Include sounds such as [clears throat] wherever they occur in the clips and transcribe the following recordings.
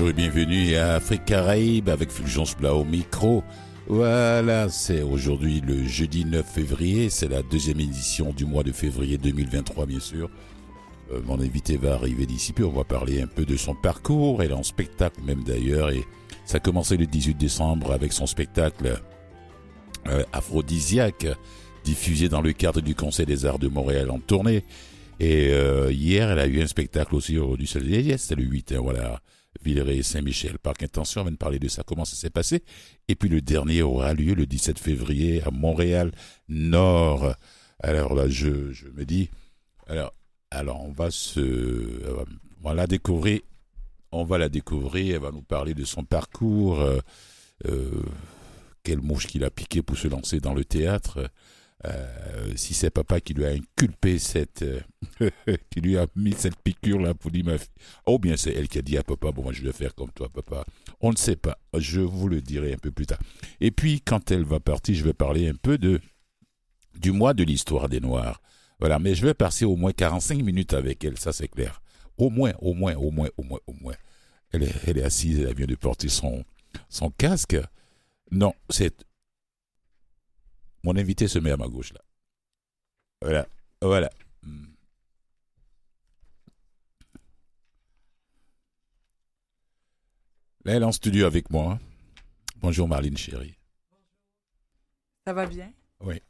bonjour et bienvenue à Afrique Caraïbe avec Fulgence Plat au micro. Voilà, c'est aujourd'hui le jeudi 9 février, c'est la deuxième édition du mois de février 2023 bien sûr. Euh, mon invité va arriver d'ici peu, on va parler un peu de son parcours, elle est en spectacle même d'ailleurs et ça a commencé le 18 décembre avec son spectacle euh, aphrodisiaque diffusé dans le cadre du Conseil des Arts de Montréal en tournée. Et euh, hier, elle a eu un spectacle aussi au du Soleil. C'était le 8, hein, voilà. Villeray Saint-Michel. Parc Intention, on vient de parler de ça, comment ça s'est passé? Et puis le dernier aura lieu le 17 février à Montréal Nord. Alors là, je, me dis, alors, alors on va se, on va la découvrir, on va la découvrir, elle va nous parler de son parcours, euh, euh, quelle mouche qu'il a piqué pour se lancer dans le théâtre. Euh, si c'est papa qui lui a inculpé cette, euh, [laughs] qui lui a mis cette piqûre là pour dire ma fille, ou bien c'est elle qui a dit à papa, bon moi je vais faire comme toi papa. On ne sait pas, je vous le dirai un peu plus tard. Et puis quand elle va partir, je vais parler un peu de du mois de l'histoire des Noirs. Voilà, mais je vais passer au moins 45 minutes avec elle, ça c'est clair. Au moins, au moins, au moins, au moins, au moins. Elle est, elle est assise, elle vient de porter son, son casque. Non, c'est mon invité se met à ma gauche là. Voilà, voilà. Hmm. Là, elle est en studio avec moi. Bonjour Marlene chérie. Ça va bien? Oui.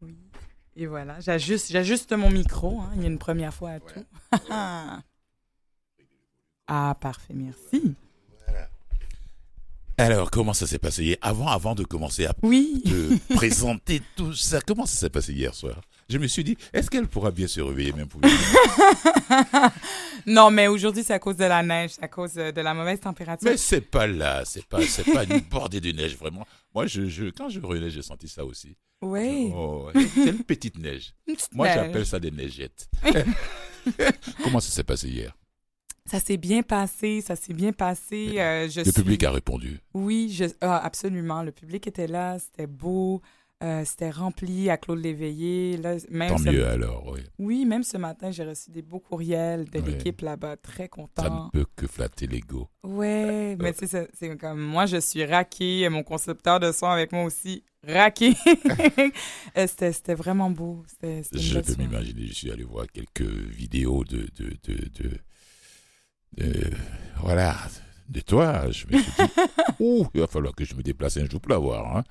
Oui. Et voilà, j'ajuste, j'ajuste mon micro. hein. Il y a une première fois à tout. [laughs] ah, parfait, merci. Alors, comment ça s'est passé hier? Avant, avant de commencer à Oui. te [laughs] présenter tout ça, comment ça s'est passé hier soir? Je me suis dit, est-ce qu'elle pourra bien se réveiller même pour [laughs] non, mais aujourd'hui, c'est à cause de la neige, c'est à cause euh, de la mauvaise température. Mais c'est pas là, c'est pas, c'est pas une bordée de neige vraiment. Moi, je, je, quand je relais, j'ai senti ça aussi. Oui. Oh, c'est une petite neige. Une petite Moi, j'appelle ça des neigettes. [laughs] Comment ça s'est passé hier? Ça s'est bien passé, ça s'est bien passé. euh, je Le suis- public a répondu. Oui, je... ah, absolument. Le public était là, c'était beau, euh, c'était rempli à Claude Léveillé. Là, même Tant ce- mieux alors, oui. Oui, même ce matin, j'ai reçu des beaux courriels de l'équipe là-bas, très Ça ne content. peut que flatter l'ego. Ouais, mais tu sais, c'est- comme moi, je suis raqué, mon concepteur de son avec moi aussi, raqué. [laughs] Euh, c'était vraiment beau. C'était une Je peux m'imaginer, je suis allé voir quelques vidéos de, de, de- voilà, de toi. Je me suis dit, [laughs] oh, il va falloir que je me déplace un jour pour la voir. Hein.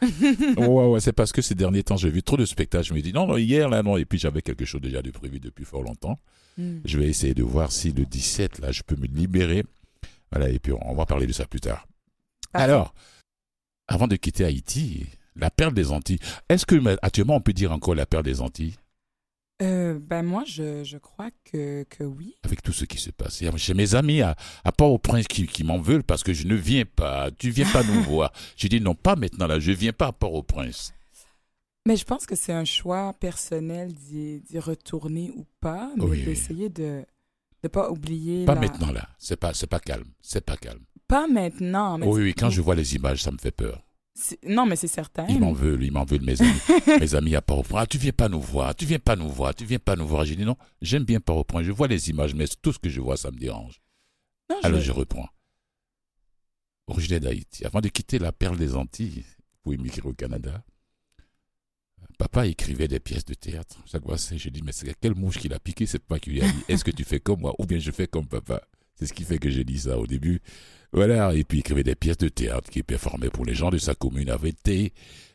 ouais, ouais, c'est parce que ces derniers temps, j'ai vu trop de spectacles. Je me dis, non, non, hier, là, non. Et puis, j'avais quelque chose déjà de prévu depuis fort longtemps. Mm. Je vais essayer de voir si le 17, là, je peux me libérer. Voilà, et puis, on va parler de ça plus tard. Alors, avant de quitter Haïti, la perle des Antilles. Est-ce que, mais, actuellement, on peut dire encore la perle des Antilles? Euh, ben moi, je, je crois que, que oui. avec tout ce qui se passe. J'ai mes amis à, à Port-au-Prince qui, qui m'en veulent parce que je ne viens pas. Tu viens pas nous [laughs] voir. J'ai dit non, pas maintenant là. Je viens pas à Port-au-Prince. Mais je pense que c'est un choix personnel d'y retourner ou pas, mais Oui, oui. d'essayer de ne pas oublier. Pas la- maintenant là. C'est pas, c'est pas calme. C'est pas calme. Pas maintenant. Mais Oui, oui. Quand je vois les images, ça me fait peur. Non, mais c'est certain. Ils m'en veulent. Ils m'en veulent mes amis. [laughs] mes amis à Port-au-Prince. Ah, tu viens pas nous voir. Tu viens pas nous voir. Tu viens pas nous voir. J'ai dit non. J'aime bien Port-au-Prince. Je vois les images, mais tout ce que je vois, ça me dérange. Non, je- Alors je reprends. Originaire d'Haïti. Avant de quitter la perle des Antilles pour émigrer au Canada, papa écrivait des pièces de théâtre. C'est- je dis, mais c'est quelle mouche qui l'a piqué C'est pas qui lui a dit, est-ce que tu fais comme moi ou bien je fais comme papa? C'est ce qui fait que j'ai dit ça au début. Voilà, et puis il écrivait des pièces de théâtre qui performait pour les gens de sa commune avec des,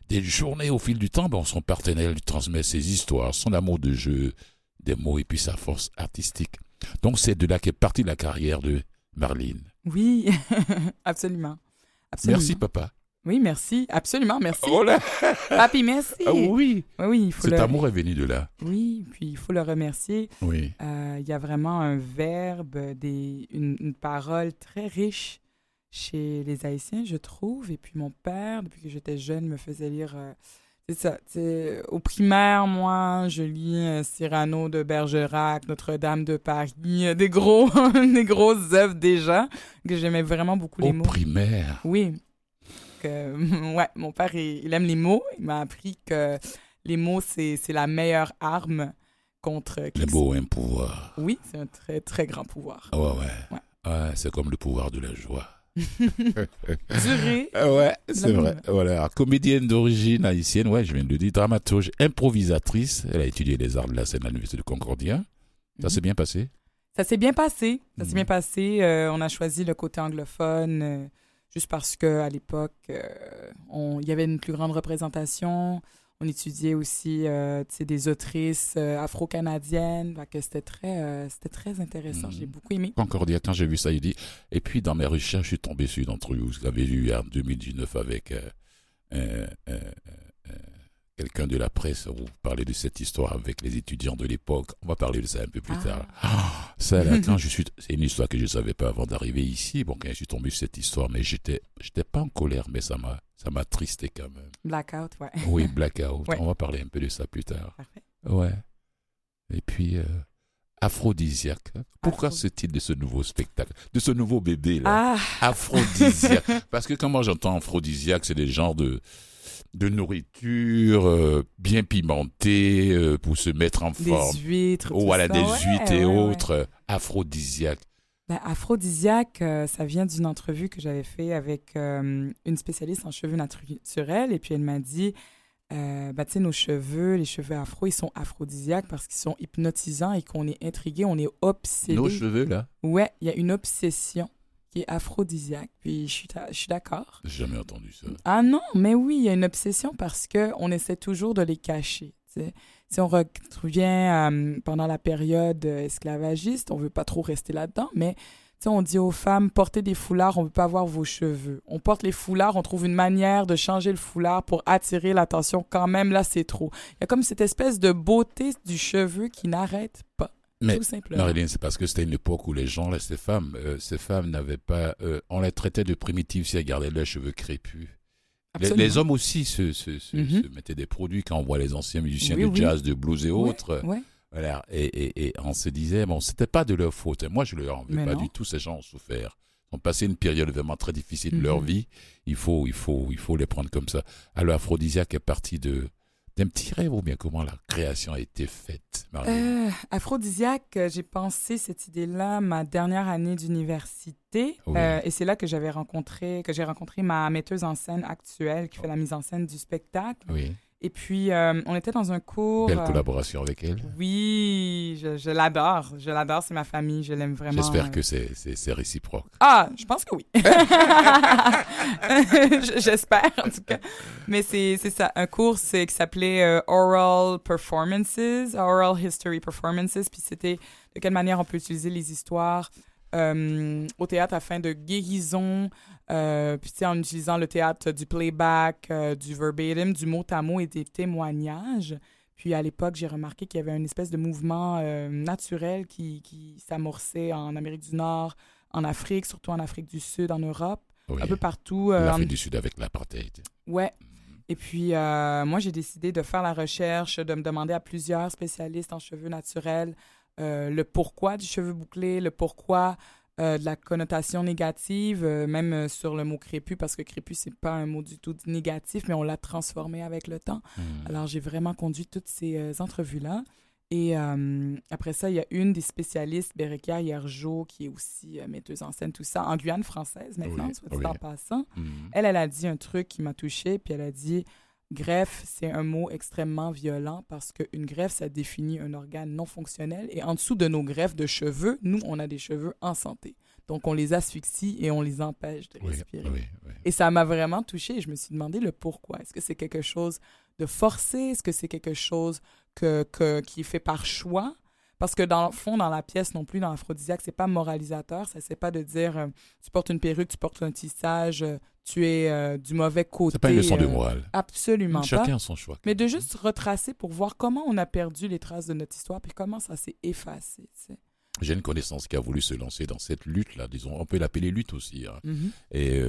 des journées au fil du temps. Bon, son partenaire lui transmet ses histoires, son amour de jeu, des mots et puis sa force artistique. Donc c'est de là qu'est partie la carrière de Marlene. Oui, [laughs] absolument. absolument. Merci papa. Oui, merci. Absolument, merci. Oh là Papi, merci. Ah oui Oui, oui, il faut Cet le... amour est venu de là. Oui, puis il faut le remercier. Oui. Euh, il y a vraiment un verbe, des, une, une parole très riche chez les Haïtiens, je trouve. Et puis mon père, depuis que j'étais jeune, me faisait lire. euh, c'est ça. c'est- Au primaire, moi, je lis euh, Cyrano de Bergerac, Notre-Dame de Paris, des gros, [laughs] des grosses œuvres déjà que j'aimais vraiment beaucoup les Au mots. primaire. Oui. Que, [laughs] ouais, mon père, il, il aime les mots. Il m'a appris que les mots, c'est c'est la meilleure arme contre... Le quelque- beau un pouvoir. Oui, c'est un très, très grand pouvoir. Ah ouais, ouais. Ouais. Ah, c'est comme le pouvoir de la joie. [laughs] Durée. [laughs] Ah ouais, c'est vrai. Voilà. Comédienne d'origine haïtienne, ouais, je viens de le dire. Dramaturge, improvisatrice. Elle a étudié les arts de la scène à l'Université de Concordia. Ça s'est bien passé? Ça s'est bien passé. Ça s'est Mhm. bien passé. Euh, on a choisi le côté anglophone euh, juste parce que à l'époque, euh, on- il y avait une plus grande représentation. On étudiait aussi euh, des autrices euh, afro-canadiennes. Que C'était très, c'était très intéressant. Mhm. J'ai beaucoup aimé. Concordia, quand j'ai vu ça, il dit. Et puis, dans mes recherches, je suis tombé sur une entrevue que vous avez eu en 2019 avec euh, euh, quelqu'un de la presse. Vous parlez de cette histoire avec les étudiants de l'époque. On va parler de ça un peu plus Ah. tard. Ah, ça, là, [laughs] quand je suis. C'est une histoire que je ne savais pas avant d'arriver ici. Bon, quand je suis tombé sur cette histoire, mais j'étais, j'étais pas en colère, mais ça m'a, ça m'a tristé quand même. Blackout, ouais. Oui, [laughs] Blackout. Ouais. On va parler un peu de ça plus tard. Parfait. Ouais. Et puis, euh, aphrodisiaque. Pourquoi Aphro- ce titre de ce nouveau spectacle, de ce nouveau bébé là? Ah, Aphrodisiaque. Parce que quand moi j'entends aphrodisiaque, c'est des genres de de nourriture euh, bien pimentée euh, pour se mettre en des forme. huîtres. Oh, voilà, ça. des Ouais, huîtres et ouais, ouais. autres euh, aphrodisiaques. Ben, aphrodisiaque, euh, ça vient d'une entrevue que j'avais fait avec une spécialiste en cheveux naturels. Et puis elle m'a dit, ben, tu sais, nos cheveux, les cheveux afro, ils sont aphrodisiaques parce qu'ils sont hypnotisants et qu'on est intrigué, on est obsédé. Nos cheveux là, Ouais, il y a une obsession qui est aphrodisiaque. Puis je suis, je suis d'accord. j'ai jamais entendu ça. Ah non, mais oui, il y a une obsession parce que on essaie toujours de les cacher. Si on revient euh, pendant la période euh, esclavagiste, on veut pas trop rester là-dedans, mais on dit aux femmes portez des foulards, on veut pas voir vos cheveux. On porte les foulards, on trouve une manière de changer le foulard pour attirer l'attention. Quand même, là, c'est trop. Il y a comme cette espèce de beauté du cheveu qui n'arrête pas. Mais tout simplement. Marilyn, c'est parce que c'était une époque où les gens, là, ces femmes, euh, ces femmes n'avaient pas, euh, on les traitait de primitives si elles gardaient leurs cheveux crépus. Les, hommes aussi se, se, se, Mhm. se mettaient des produits quand on voit les anciens musiciens Oui, de oui. jazz, de blues et autres. Voilà. Et, et, et on se disait, bon, c'était pas de leur faute. Moi, je leur en veux Mais pas non. du tout. Ces gens ont souffert. Ils ont passé une période vraiment très difficile de leur Mhm. vie. Il faut, il faut, il faut les prendre comme ça. Alors, Aphrodisiaque est parti de, d'un petit rêve ou bien comment la création a été faite? Euh, aphrodisiaque, euh, j'ai pensé cette idée-là ma dernière année d'université. Oui. Euh, et c'est là que j'avais rencontré, que j'ai rencontré ma metteuse en scène actuelle qui fait la mise en scène du spectacle. Oui. Et puis, euh, on était dans un cours. Belle euh, collaboration avec elle. Oui, je, l'adore. Je l'adore, c'est ma famille, je l'aime vraiment. J'espère euh. que c'est, réciproque. Ah, je pense que oui. [laughs] J'espère, en tout cas. Mais c'est ça, un cours c'est- qui s'appelait euh, Oral Performances, Oral History Performances, puis c'était de quelle manière on peut utiliser les histoires euh, au théâtre afin de guérison, euh, puis en utilisant le théâtre du playback, euh, du verbatim, du mot à mot et des témoignages. Puis à l'époque, j'ai remarqué qu'il y avait une espèce de mouvement naturel qui, qui s'amorçait en Amérique du Nord, en Afrique, surtout en Afrique du Sud, en Europe, Oui. un peu partout. L'Afrique en- du Sud avec l'apartheid. Ouais. Et puis, euh, moi, j'ai décidé de faire la recherche, de me demander à plusieurs spécialistes en cheveux naturels euh, le pourquoi du cheveu bouclé, le pourquoi euh, de la connotation négative, euh, même sur le mot crépus, parce que crépus, c'est pas un mot du tout négatif, mais on l'a transformé avec le temps. Mhm. Alors, j'ai vraiment conduit toutes ces entrevues-là. Et après ça, il y a une des spécialistes, Bérékia Hiergeau, qui est aussi metteuse en scène, tout ça, en Guyane française maintenant, Oui, soit dit oui. en passant. Mhm. Elle, elle a dit un truc qui m'a touchée, puis elle a dit greffe, c'est un mot extrêmement violent parce qu'une greffe, ça définit un organe non fonctionnel. Et en dessous de nos greffes de cheveux, nous, on a des cheveux en santé. Donc, on les asphyxie et on les empêche de Oui, respirer. oui, oui. Et ça m'a vraiment touchée. et Je me suis demandé le pourquoi. Est-ce que c'est quelque chose de forcé? Est-ce que c'est quelque chose que, que, qui est fait par choix? Parce que dans le fond, dans la pièce non plus, dans l'Aphrodisiaque, c'est pas moralisateur. Ça c'est pas de dire euh, tu portes une perruque, tu portes un tissage, euh, tu es euh, du mauvais côté. C'est pas une leçon de morale. Absolument pas. Chacun a son choix. Mais de juste retracer pour voir comment on a perdu les traces de notre histoire puis comment ça s'est effacé. J'ai une connaissance qui a voulu se lancer dans cette lutte-là, disons, on peut l'appeler lutte aussi. hein. Mhm. Et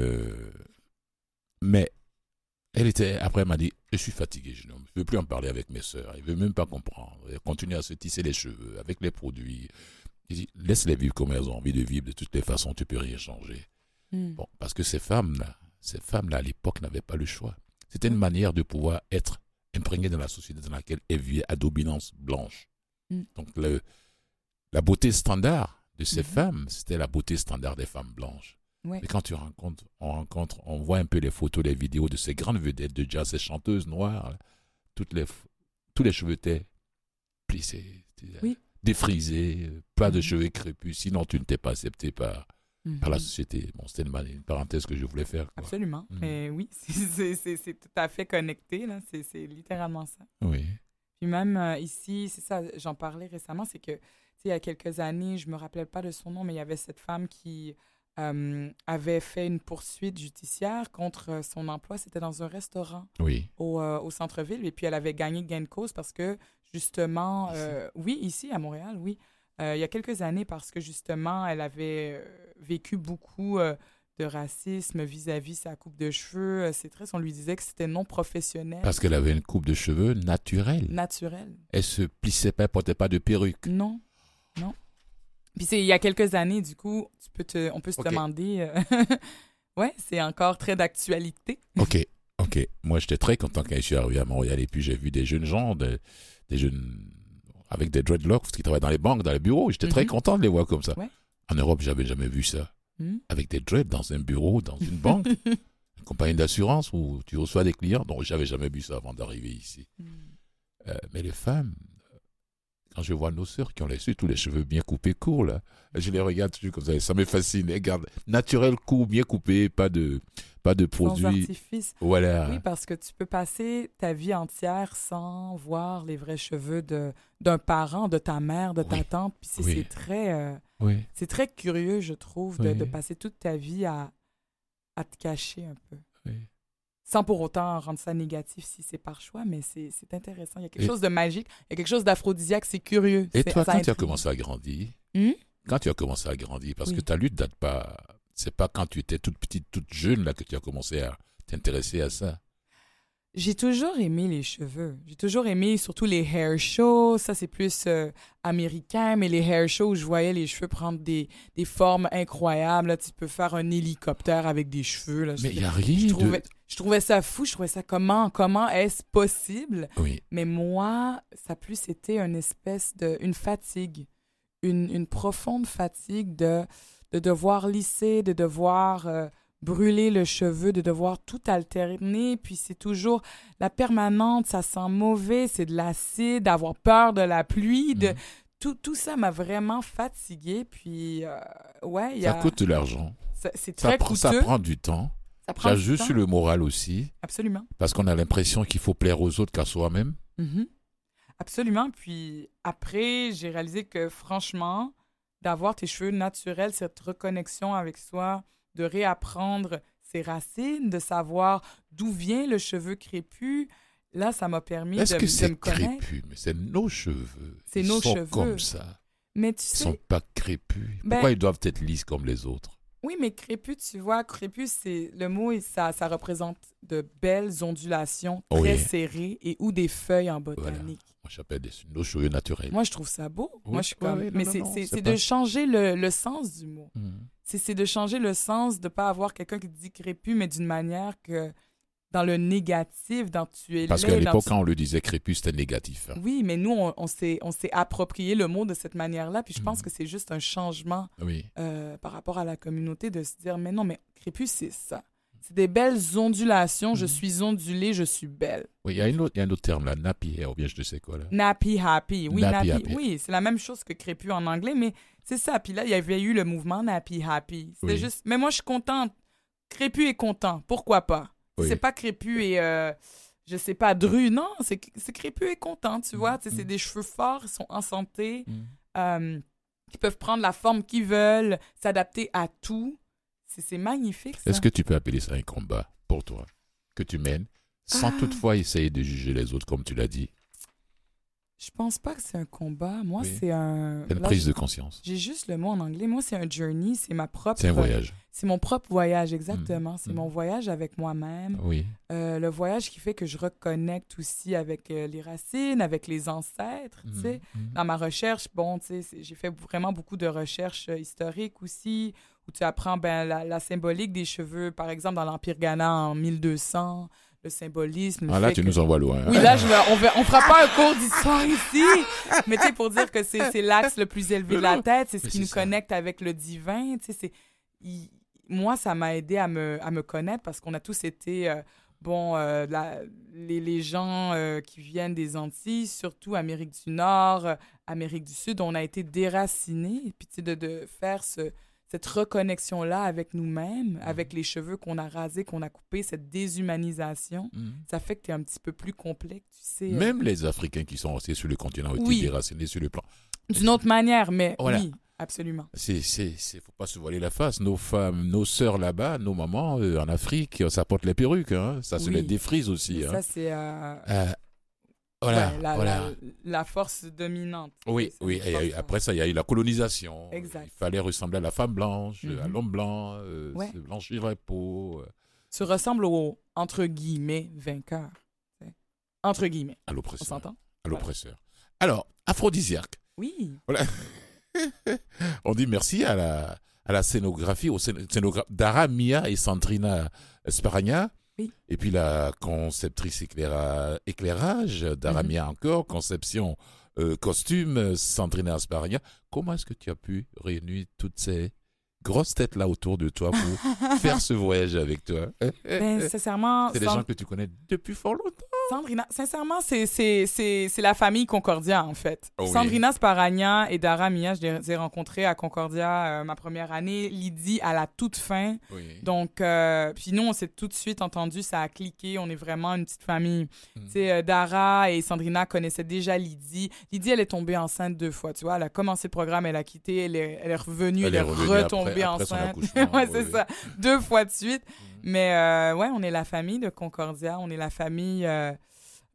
mais elle était, après, elle m'a dit, je suis fatigué, je ne veux plus en parler avec mes sœurs. Elle veut même pas comprendre. Elle continue à se tisser les cheveux avec les produits. Laisse-les vivre comme elles ont envie de vivre. De toutes les façons, tu peux rien changer. Mm. Bon, parce que ces femmes-là, ces femmes-là, à l'époque, n'avaient pas le choix. C'était une manière de pouvoir être imprégnées dans la société dans laquelle elles vivaient à dominance blanche. Mm. Donc, le, la beauté standard de ces femmes, c'était la beauté standard des femmes blanches. Ouais. Mais quand tu rencontres, on rencontre, on voit un peu les photos, les vidéos de ces grandes vedettes de jazz, ces chanteuses noires, toutes les, tous les cheveux étaient plissés, Oui. défrisés, euh, pas de Mhm. cheveux crépus, sinon tu n'étais pas accepté par, par la Mhm. société. Bon, c'était une, une parenthèse que je voulais faire. quoi. Absolument. Mhm. Mais oui, [laughs] c'est- tout à fait connecté. là. C'est c'est littéralement ça. Oui. Puis même euh, ici, c'est ça, j'en parlais récemment, c'est que, tu sais, il y a quelques années, je me rappelle pas de son nom, mais il y avait cette femme qui euh, avait fait une poursuite judiciaire contre euh, son emploi. C'était dans un restaurant Oui. au, euh, au centre-ville. Et puis, elle avait gagné gain de cause parce que, justement, Ici. euh, oui, ici, à Montréal, oui, il y a quelques années, parce que, justement, elle avait vécu beaucoup de racisme vis-à-vis sa coupe de cheveux. C'est très, on lui disait que c'était non professionnel, Parce qu'elle avait une coupe de cheveux naturelle. naturel. Elle se plissait pas, elle portait pas de perruque. Non, non. Puis c'est il y a quelques années, du coup, tu peux te, on peut se demander. euh, [laughs] ouais, c'est encore très d'actualité. Ok, ok. Moi, j'étais très content quand je suis arrivé à Montréal et puis j'ai vu des jeunes gens, de- des jeunes avec des dreadlocks qui travaillent dans les banques, dans les bureaux. J'étais très Mhm. content de les voir comme ça. Ouais. En Europe, j'avais jamais vu ça. Hmm? Avec des dreads dans un bureau, dans une banque, [laughs] une compagnie d'assurance où tu reçois des clients. Donc, j'avais jamais vu ça avant d'arriver ici. Hmm. Euh, mais les femmes, quand je vois nos sœurs qui ont les, tous les cheveux bien coupés courts, là, je les regarde toujours comme ça. Ça me fascine. Regarde, naturel, court, bien coupé, pas de, pas de artifice. Voilà. Oui, parce que tu peux passer ta vie entière sans voir les vrais cheveux d'un parent, de ta mère, de ta tante. Puis c'est Oui. c'est très, euh, Oui. c'est très curieux, je trouve, de, passer toute ta vie à, à te cacher un peu. oui. Sans pour autant rendre ça négatif si c'est par choix, mais c'est intéressant. Il y a quelque Et- chose de magique, il y a quelque chose d'aphrodisiaque, c'est curieux. Et toi, quand tu as commencé à grandir, Hmm? quand tu as commencé à grandir, parce Oui. que ta lutte date pas, c'est pas quand tu étais toute petite, toute jeune là que tu as commencé à t'intéresser à ça. J'ai toujours aimé les cheveux. J'ai toujours aimé surtout les hair shows. Ça, c'est plus euh, américain, mais les hair shows où je voyais les cheveux prendre des, des formes incroyables. Là, tu peux faire un hélicoptère avec des cheveux. Là. Je- Mais il y a je, rien de. trouvais, je trouvais ça fou. Je trouvais ça comment, comment est-ce possible? Oui. Mais moi, ça a plus été une espèce de... une fatigue. Une, une profonde fatigue de, de devoir lisser, de devoir euh, brûler le cheveu, de devoir tout alterner. Puis c'est toujours la permanente, ça sent mauvais, c'est de l'acide, d'avoir peur de la pluie. De... Mhm. Tout, tout ça m'a vraiment fatiguée. Puis, euh, ouais, Ça coûte de l'argent. ça- c'est Ça, très prend- coûteux. ça prend du temps. Ça prend Ça du joue temps. sur le moral aussi, Absolument. parce qu'on a l'impression qu'il faut plaire aux autres qu'à soi-même. Mhm. Absolument. Puis après, j'ai réalisé que franchement, d'avoir tes cheveux naturels, cette reconnexion avec soi, de réapprendre ses racines, de savoir d'où vient le cheveu crépus, là, ça m'a permis de, Est-ce que de me c'est connaître. crépus Mais c'est nos cheveux. C'est Ils nos sont cheveux. comme ça. Mais tu Ils sais, sont pas crépus. Ben- Pourquoi ils doivent être lisses comme les autres? Oui, mais crépus, tu vois, crépus, c'est le mot, ça, ça représente de belles ondulations très Oui. serrées et ou des feuilles en botanique. J'appelle des, nos cheveux naturels. Moi, je trouve ça beau. Oui, Moi, je suis comme. oui, non, mais c'est non, c'est- c'est c'est pas- de changer le, le sens du mot. Mhm. C'est c'est de changer le sens, de pas avoir quelqu'un qui dit crépus, mais d'une manière que dans le négatif, dans tu es Parce qu'à l'époque, tu- quand on le disait crépus, c'était négatif. hein. Oui, mais nous, on, on s'est on s'est approprié le mot de cette manière-là, puis je pense Mhm. que c'est juste un changement Oui. euh, par rapport à la communauté de se dire, mais non, mais crépus, c'est ça. C'est des belles ondulations, je Mhm. suis ondulée, je suis belle. Oui, il y, a une autre- il y a un autre terme là, nappy hair, ou bien je ne sais quoi là. Nappy happy. Oui, Nappy nappy. happy. Oui, c'est la même chose que crépus en anglais, mais c'est ça. Puis là, il y avait eu le mouvement nappy happy. C'était Oui. juste. Mais moi, je suis contente. Crépus est content. Pourquoi pas? Oui. C'est pas crépus et. euh, je sais pas, dru. Non, c'est crépus est content, tu vois. C'est Mhm. des cheveux forts, ils sont en santé, Mhm. euh, qui peuvent prendre la forme qu'ils veulent, s'adapter à tout. C'est magnifique. Est-ce que tu peux appeler ça un combat pour toi que tu mènes sans Ah. toutefois essayer de juger les autres comme tu l'as dit? Je pense pas que c'est un combat. Moi, Oui. c'est un. Une là, prise de conscience. J'ai juste le mot en anglais. Moi, c'est un journey. C'est ma propre. C'est un voyage. C'est mon propre voyage, exactement. C'est Mm. mon voyage avec moi-même. Oui. Euh, le voyage qui fait que je reconnecte aussi avec euh, les racines, avec les ancêtres. Mhm. Dans ma recherche, bon, tu sais, c'est- j'ai fait vraiment beaucoup de recherches euh, historiques aussi, où tu apprends ben, la, la symbolique des cheveux, par exemple, dans l'Empire Ghana en 1200, le symbolisme. le Ah, là, tu que- nous envoies loin. hein. Oui, là, je on, on fera pas un cours d'histoire ici, mais tu sais, pour dire que c'est l'axe le plus élevé de la tête, c'est ce Mais qui nous ça. connecte avec le divin, tu sais, c'est... il- Moi, ça m'a aidé à me, à me connaître parce qu'on a tous été, euh, bon, euh, la- les, les gens euh, qui viennent des Antilles, surtout Amérique du Nord, euh, Amérique du Sud, on a été déracinés, et puis tu sais, de, de faire ce, cette reconnexion-là avec nous-mêmes, avec les cheveux qu'on a rasés, qu'on a coupés, cette déshumanisation Mhm. ça fait que tu es un petit peu plus complexe, tu sais. euh, Même les Africains qui sont restés sur le continent ont été déracinés sur le plan. D'une autre manière, mais Voilà. oui, absolument. C'est, c'est, c'est, faut pas se voiler la face. Nos femmes, nos sœurs là-bas, nos mamans euh, en Afrique, ça porte les perruques, hein. Ça se les défrise aussi. Hein. Ça, c'est Euh, voilà, ouais, la, voilà. la- la force dominante. Oui, oui. et, force, après ça, il y a eu la colonisation. Exact. Il fallait ressembler à la femme blanche, à Mhm. l'homme blanc, euh, Ouais. se blanchir la peau, Tu ressembles au, entre guillemets, vainqueur. Entre guillemets. à On l'oppresseur. s'entend? À l'oppresseur. Alors, aphrodisiaque. Oui. [laughs] On dit merci à la, à la scénographie, au scén- scénogra- Dara Mia et Sandrina Sparagna. Oui. Et puis la conceptrice éclaira- éclairage, Dara Mhm. Encore, conception euh, costume, Sandrina Sparagna. Comment est-ce que tu as pu réunir toutes ces grosses têtes là autour de toi pour [laughs] faire ce voyage avec toi? Ben, sincèrement, C'est des gens que tu connais depuis fort longtemps. Sandrina, sincèrement, c'est- la famille Concordia, en fait. Oh oui. Sandrina Sparagna et Dara Mia, je les ai rencontrés à Concordia euh, ma première année. Lydie à la toute fin. Oui. Donc, euh, puis nous, on s'est tout de suite entendu, ça a cliqué. On est vraiment une petite famille. Mm. Tu sais, euh, Dara et Sandrina connaissaient déjà Lydie. Lydie, elle est tombée enceinte deux fois, tu vois. Elle a commencé le programme, elle a quitté, elle est, elle est revenue, elle, Elle est retombée après- enceinte. [laughs] ouais, c'est oui. ça. Deux fois de suite. Mais euh, ouais, on est la famille de Concordia. On est la famille euh,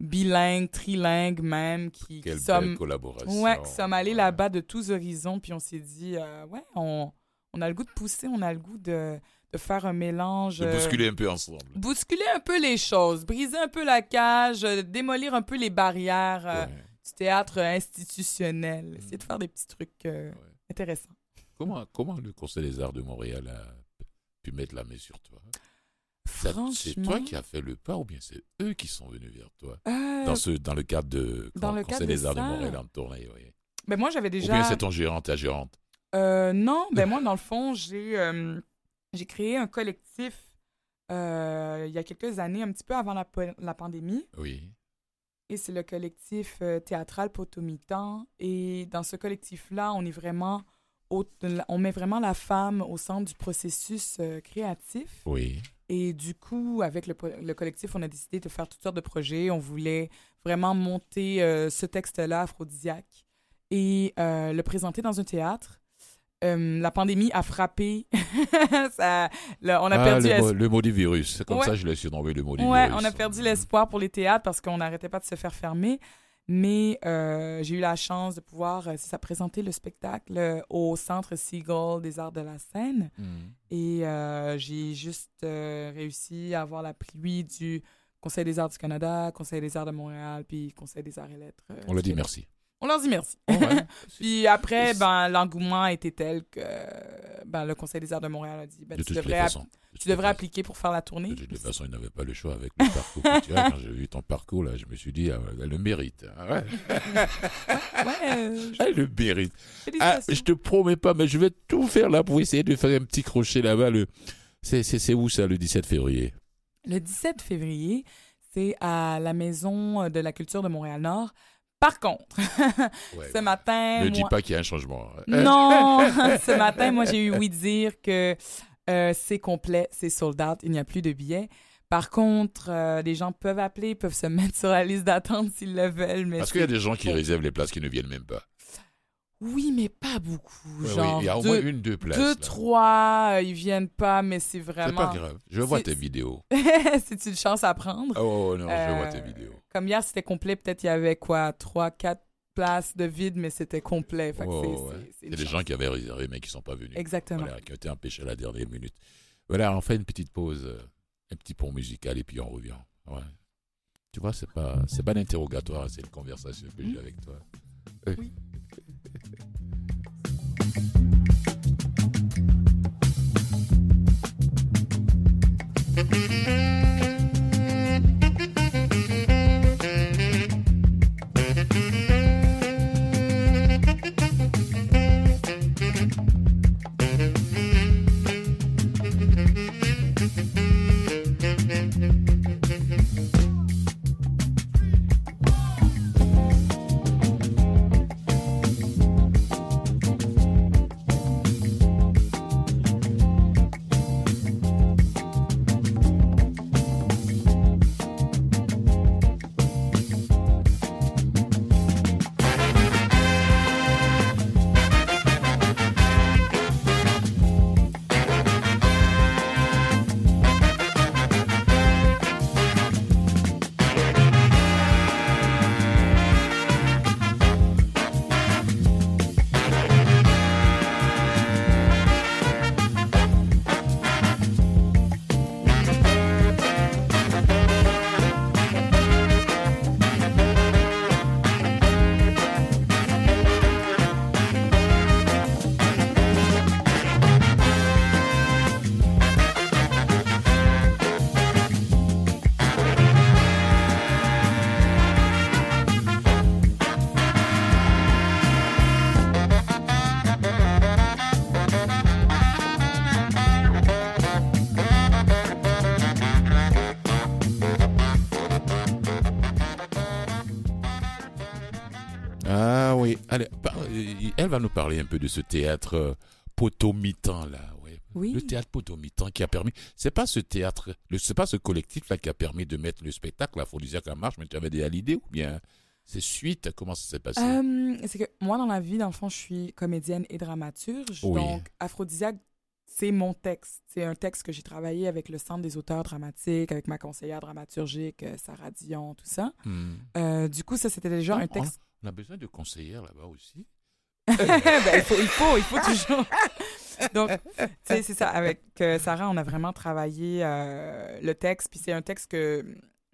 bilingue, trilingue même, qui, qui Quelle belle sommes, collaboration. ouais, qui sommes allés Ouais. là-bas de tous horizons. Puis on s'est dit, euh, ouais, on, on a le goût de pousser, on a le goût de, de faire un mélange. De euh, bousculer un peu ensemble. bousculer un peu les choses, briser un peu la cage, euh, démolir un peu les barrières euh, du théâtre institutionnel. Essayer de faire des petits trucs euh, Ouais. intéressants. Comment, comment le Conseil des Arts de Montréal a pu mettre la main sur toi? C'est toi qui as fait le pas ou bien c'est eux qui sont venus vers toi? Euh, dans, ce, dans le cadre de dans le cadre des de Arts de. Montréal en tournée oui. ben moi j'avais Ou bien déjà. c'est ton gérant, ta gérante? Euh, non, [laughs] ben moi dans le fond j'ai euh, j'ai créé un collectif il y a quelques années, un petit peu avant la, la pandémie. Oui. Et c'est le collectif théâtral Potomitan. Et dans ce collectif-là, on est vraiment, on met vraiment la femme au centre du processus créatif. Oui. Et du coup, avec le, le collectif, on a décidé de faire toutes sortes de projets. On voulait vraiment monter euh, ce texte-là, aphrodisiaque, et euh, le présenter dans un théâtre. Euh, la pandémie a frappé. [laughs] Ça- là, on a Ah, perdu le, es- mot- le maudit virus. C'est comme Ouais. ça que je l'ai surnommé le maudit Ouais, virus. on a perdu l'espoir pour les théâtres parce qu'on n'arrêtait pas de se faire fermer. Mais euh, j'ai eu la chance de pouvoir euh, ça, présenter le spectacle euh, au Centre Seagull des Arts de la Scène. Mhm. Et euh, j'ai juste réussi à avoir l'appui du Conseil des Arts du Canada, Conseil des Arts de Montréal, puis Conseil des Arts et Lettres. On du dit merci. On leur dit merci. Oh, ouais. [laughs] puis après, ben, l'engouement était tel que ben, le Conseil des Arts de Montréal a dit ben, de tu devrais, app-. De tu appliquer pour faire la tournée. De toutes les façons, ils n'avaient pas le choix avec le parcours. Quand j'ai vu ton parcours, là, je me suis dit, ah, elle le mérite. Ah, ouais. Ouais, euh, Elle le mérite. Ah, je te promets pas, mais je vais tout faire là pour essayer de faire un petit crochet là-bas. Le... C'est, c'est, c'est où ça, le 17 février? Le 17 février, c'est à la Maison de la Culture de Montréal-Nord. Par contre, Ouais, [laughs] ce matin... Ne dis pas qu'il y a un changement. [laughs] Non! [laughs] ce matin, moi, j'ai eu oui dire que euh, c'est complet, c'est sold out, il n'y a plus de billets. Par contre, euh, les gens peuvent appeler, peuvent se mettre sur la liste d'attente s'ils le veulent. Mais Parce qu'il y a c'est- des gens qui réservent les places qui ne viennent même pas. Oui, mais pas beaucoup. Ouais, genre oui, il y a au deux, moins une, deux places. deux, là. trois, euh, ils viennent pas, mais c'est C'est vraiment... pas grave. Je vois C'est- tes vidéos. c'est une chance à prendre. Oh non, je vois Euh, tes vidéos. Comme hier, c'était complet. Peut-être il y avait quoi, trois, quatre places de vide, mais c'était complet. Fait Oh, c'est- ouais. des chance. gens qui avaient réservé mais qui sont pas venus. Exactement. Voilà, qui ont été empêchés à la dernière minute. Voilà, on fait une petite pause, euh, un petit pont musical et puis on revient. Ouais. Tu vois, c'est pas, c'est pas l'interrogatoire, c'est une conversation que j'ai avec toi. Oui. [laughs] va nous parler un peu de ce théâtre euh, potomitan là. ouais. Oui. Le théâtre potomitan qui a permis. C'est pas ce théâtre, c'est pas ce collectif là qui a permis de mettre le spectacle Aphrodisiaque en marche, mais tu avais déjà l'idée ou bien c'est suite Comment ça s'est passé? Euh, c'est que moi, dans la vie, fond, je suis comédienne et dramaturge. Oui. Donc, Aphrodisiaque, c'est mon texte. C'est un texte que j'ai travaillé avec le Centre des auteurs dramatiques, avec ma conseillère dramaturgique, euh, Sarah Dion, tout ça. Hmm. Euh, du coup, ça, c'était déjà Ah, un texte. On a besoin de conseillères là-bas aussi. [laughs] Ben, il, faut, il faut, il faut toujours. [laughs] Donc, tu sais, c'est ça. Avec euh, Sarah, on a vraiment travaillé euh, le texte. Puis c'est un texte que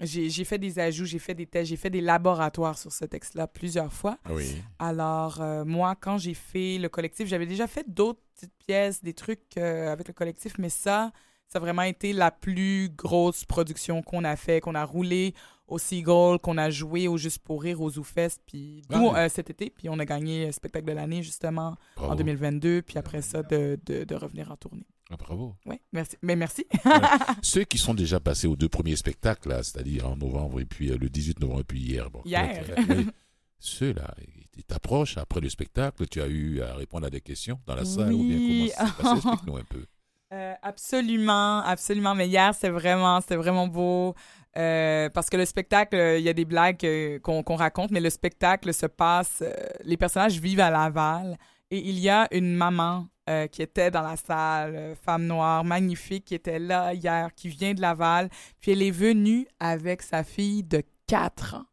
j'ai fait des ajouts, j'ai fait des tests, j'ai fait des laboratoires sur ce texte-là plusieurs fois. Oui. Alors, euh, moi, quand j'ai fait le collectif, j'avais déjà fait d'autres petites pièces, des trucs avec le collectif, mais ça, ça a vraiment été la plus grosse production qu'on a fait, qu'on a roulé au Seagull, qu'on a joué au Juste pour rire, au ZooFest, puis Ah nous, oui. euh, cet été, puis on a gagné le spectacle de l'année, justement, Bravo. en 2022, puis après ça, de, de, de revenir en tournée. Ah, bravo. Oui, merci. Mais merci. [laughs] Ceux qui sont déjà passés aux deux premiers spectacles, là, c'est-à-dire en novembre et puis euh, le 18 novembre et puis hier. Bon, Hier. euh, oui, [laughs] Ceux-là, ils t'approchent après le spectacle, tu as eu à répondre à des questions dans la salle ou bien Oui. comment ça passé? [laughs] Explique-nous un peu. Euh, absolument, absolument. Mais hier, c'était vraiment, c'était vraiment beau. Euh, parce que le spectacle, euh, il y a des blagues euh, qu'on raconte, mais le spectacle se passe, euh, les personnages vivent à Laval et il y a une maman qui était dans la salle, femme noire, magnifique, qui était là hier, qui vient de Laval, puis elle est venue avec sa fille de 4 ans.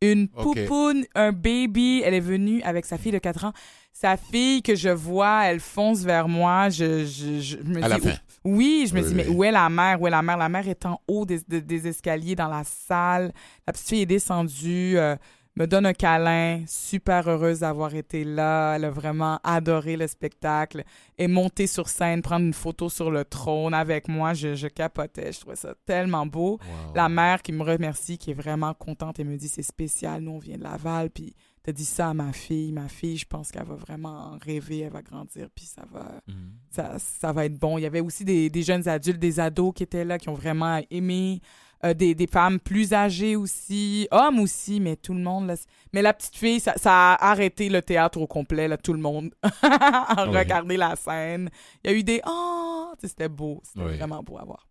Une poupoune, un baby, elle est venue avec sa fille de 4 ans. Sa fille que je vois, elle fonce vers moi, je, je, je me À la fin. oui, je me Oui, dis, mais oui. où est la mère? Où est la mère? La mère est en haut des, des- des escaliers dans la salle. La petite fille est descendue, euh, me donne un câlin, super heureuse d'avoir été là. Elle a vraiment adoré le spectacle. Est montée sur scène, prendre une photo sur le trône avec moi. Je, je capotais. Je trouvais ça tellement beau. Wow. La mère qui me remercie, qui est vraiment contente et me dit, c'est spécial, nous on vient de Laval, puis t'as dit ça à ma fille. Ma fille, je pense qu'elle va vraiment en rêver, elle va grandir, puis ça va Mhm. ça, ça va être bon. Il y avait aussi des, des jeunes adultes, des ados qui étaient là, qui ont vraiment aimé. Euh, des, des femmes plus âgées aussi, hommes aussi, mais tout le monde. Là, mais la petite fille, ça, ça a arrêté le théâtre au complet, là, tout le monde [laughs] a regardé la scène. Il y a eu des Oh! C'était beau. C'était vraiment beau à voir.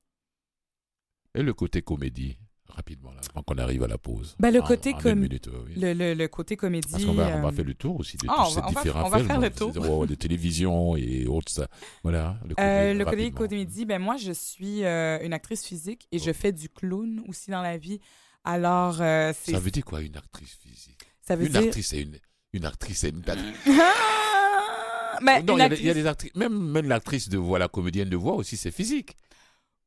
Et le côté comédie, rapidement, là, avant qu'on arrive à la pause. Ben, le En- côté en com- oui. Le, le, le côté comédie. Parce qu'on va, on va euh, faire le tour aussi de Ah, tous on ces va- on va- différents on va films. faire le tour. c'est- ouais, de télévision et autres. Ça. Voilà, le côté, Euh, le côté rapidement. comédie, ben moi, je suis euh, une actrice physique et Oh. je fais du clown aussi dans la vie. Alors, euh, Ça veut dire quoi, une actrice physique? Ça veut Une dire... actrice, c'est une, une actrice, c'est une. [laughs] Ah! Non, il y a y, des actrices, même, même l'actrice de voix, la comédienne de voix aussi, c'est physique.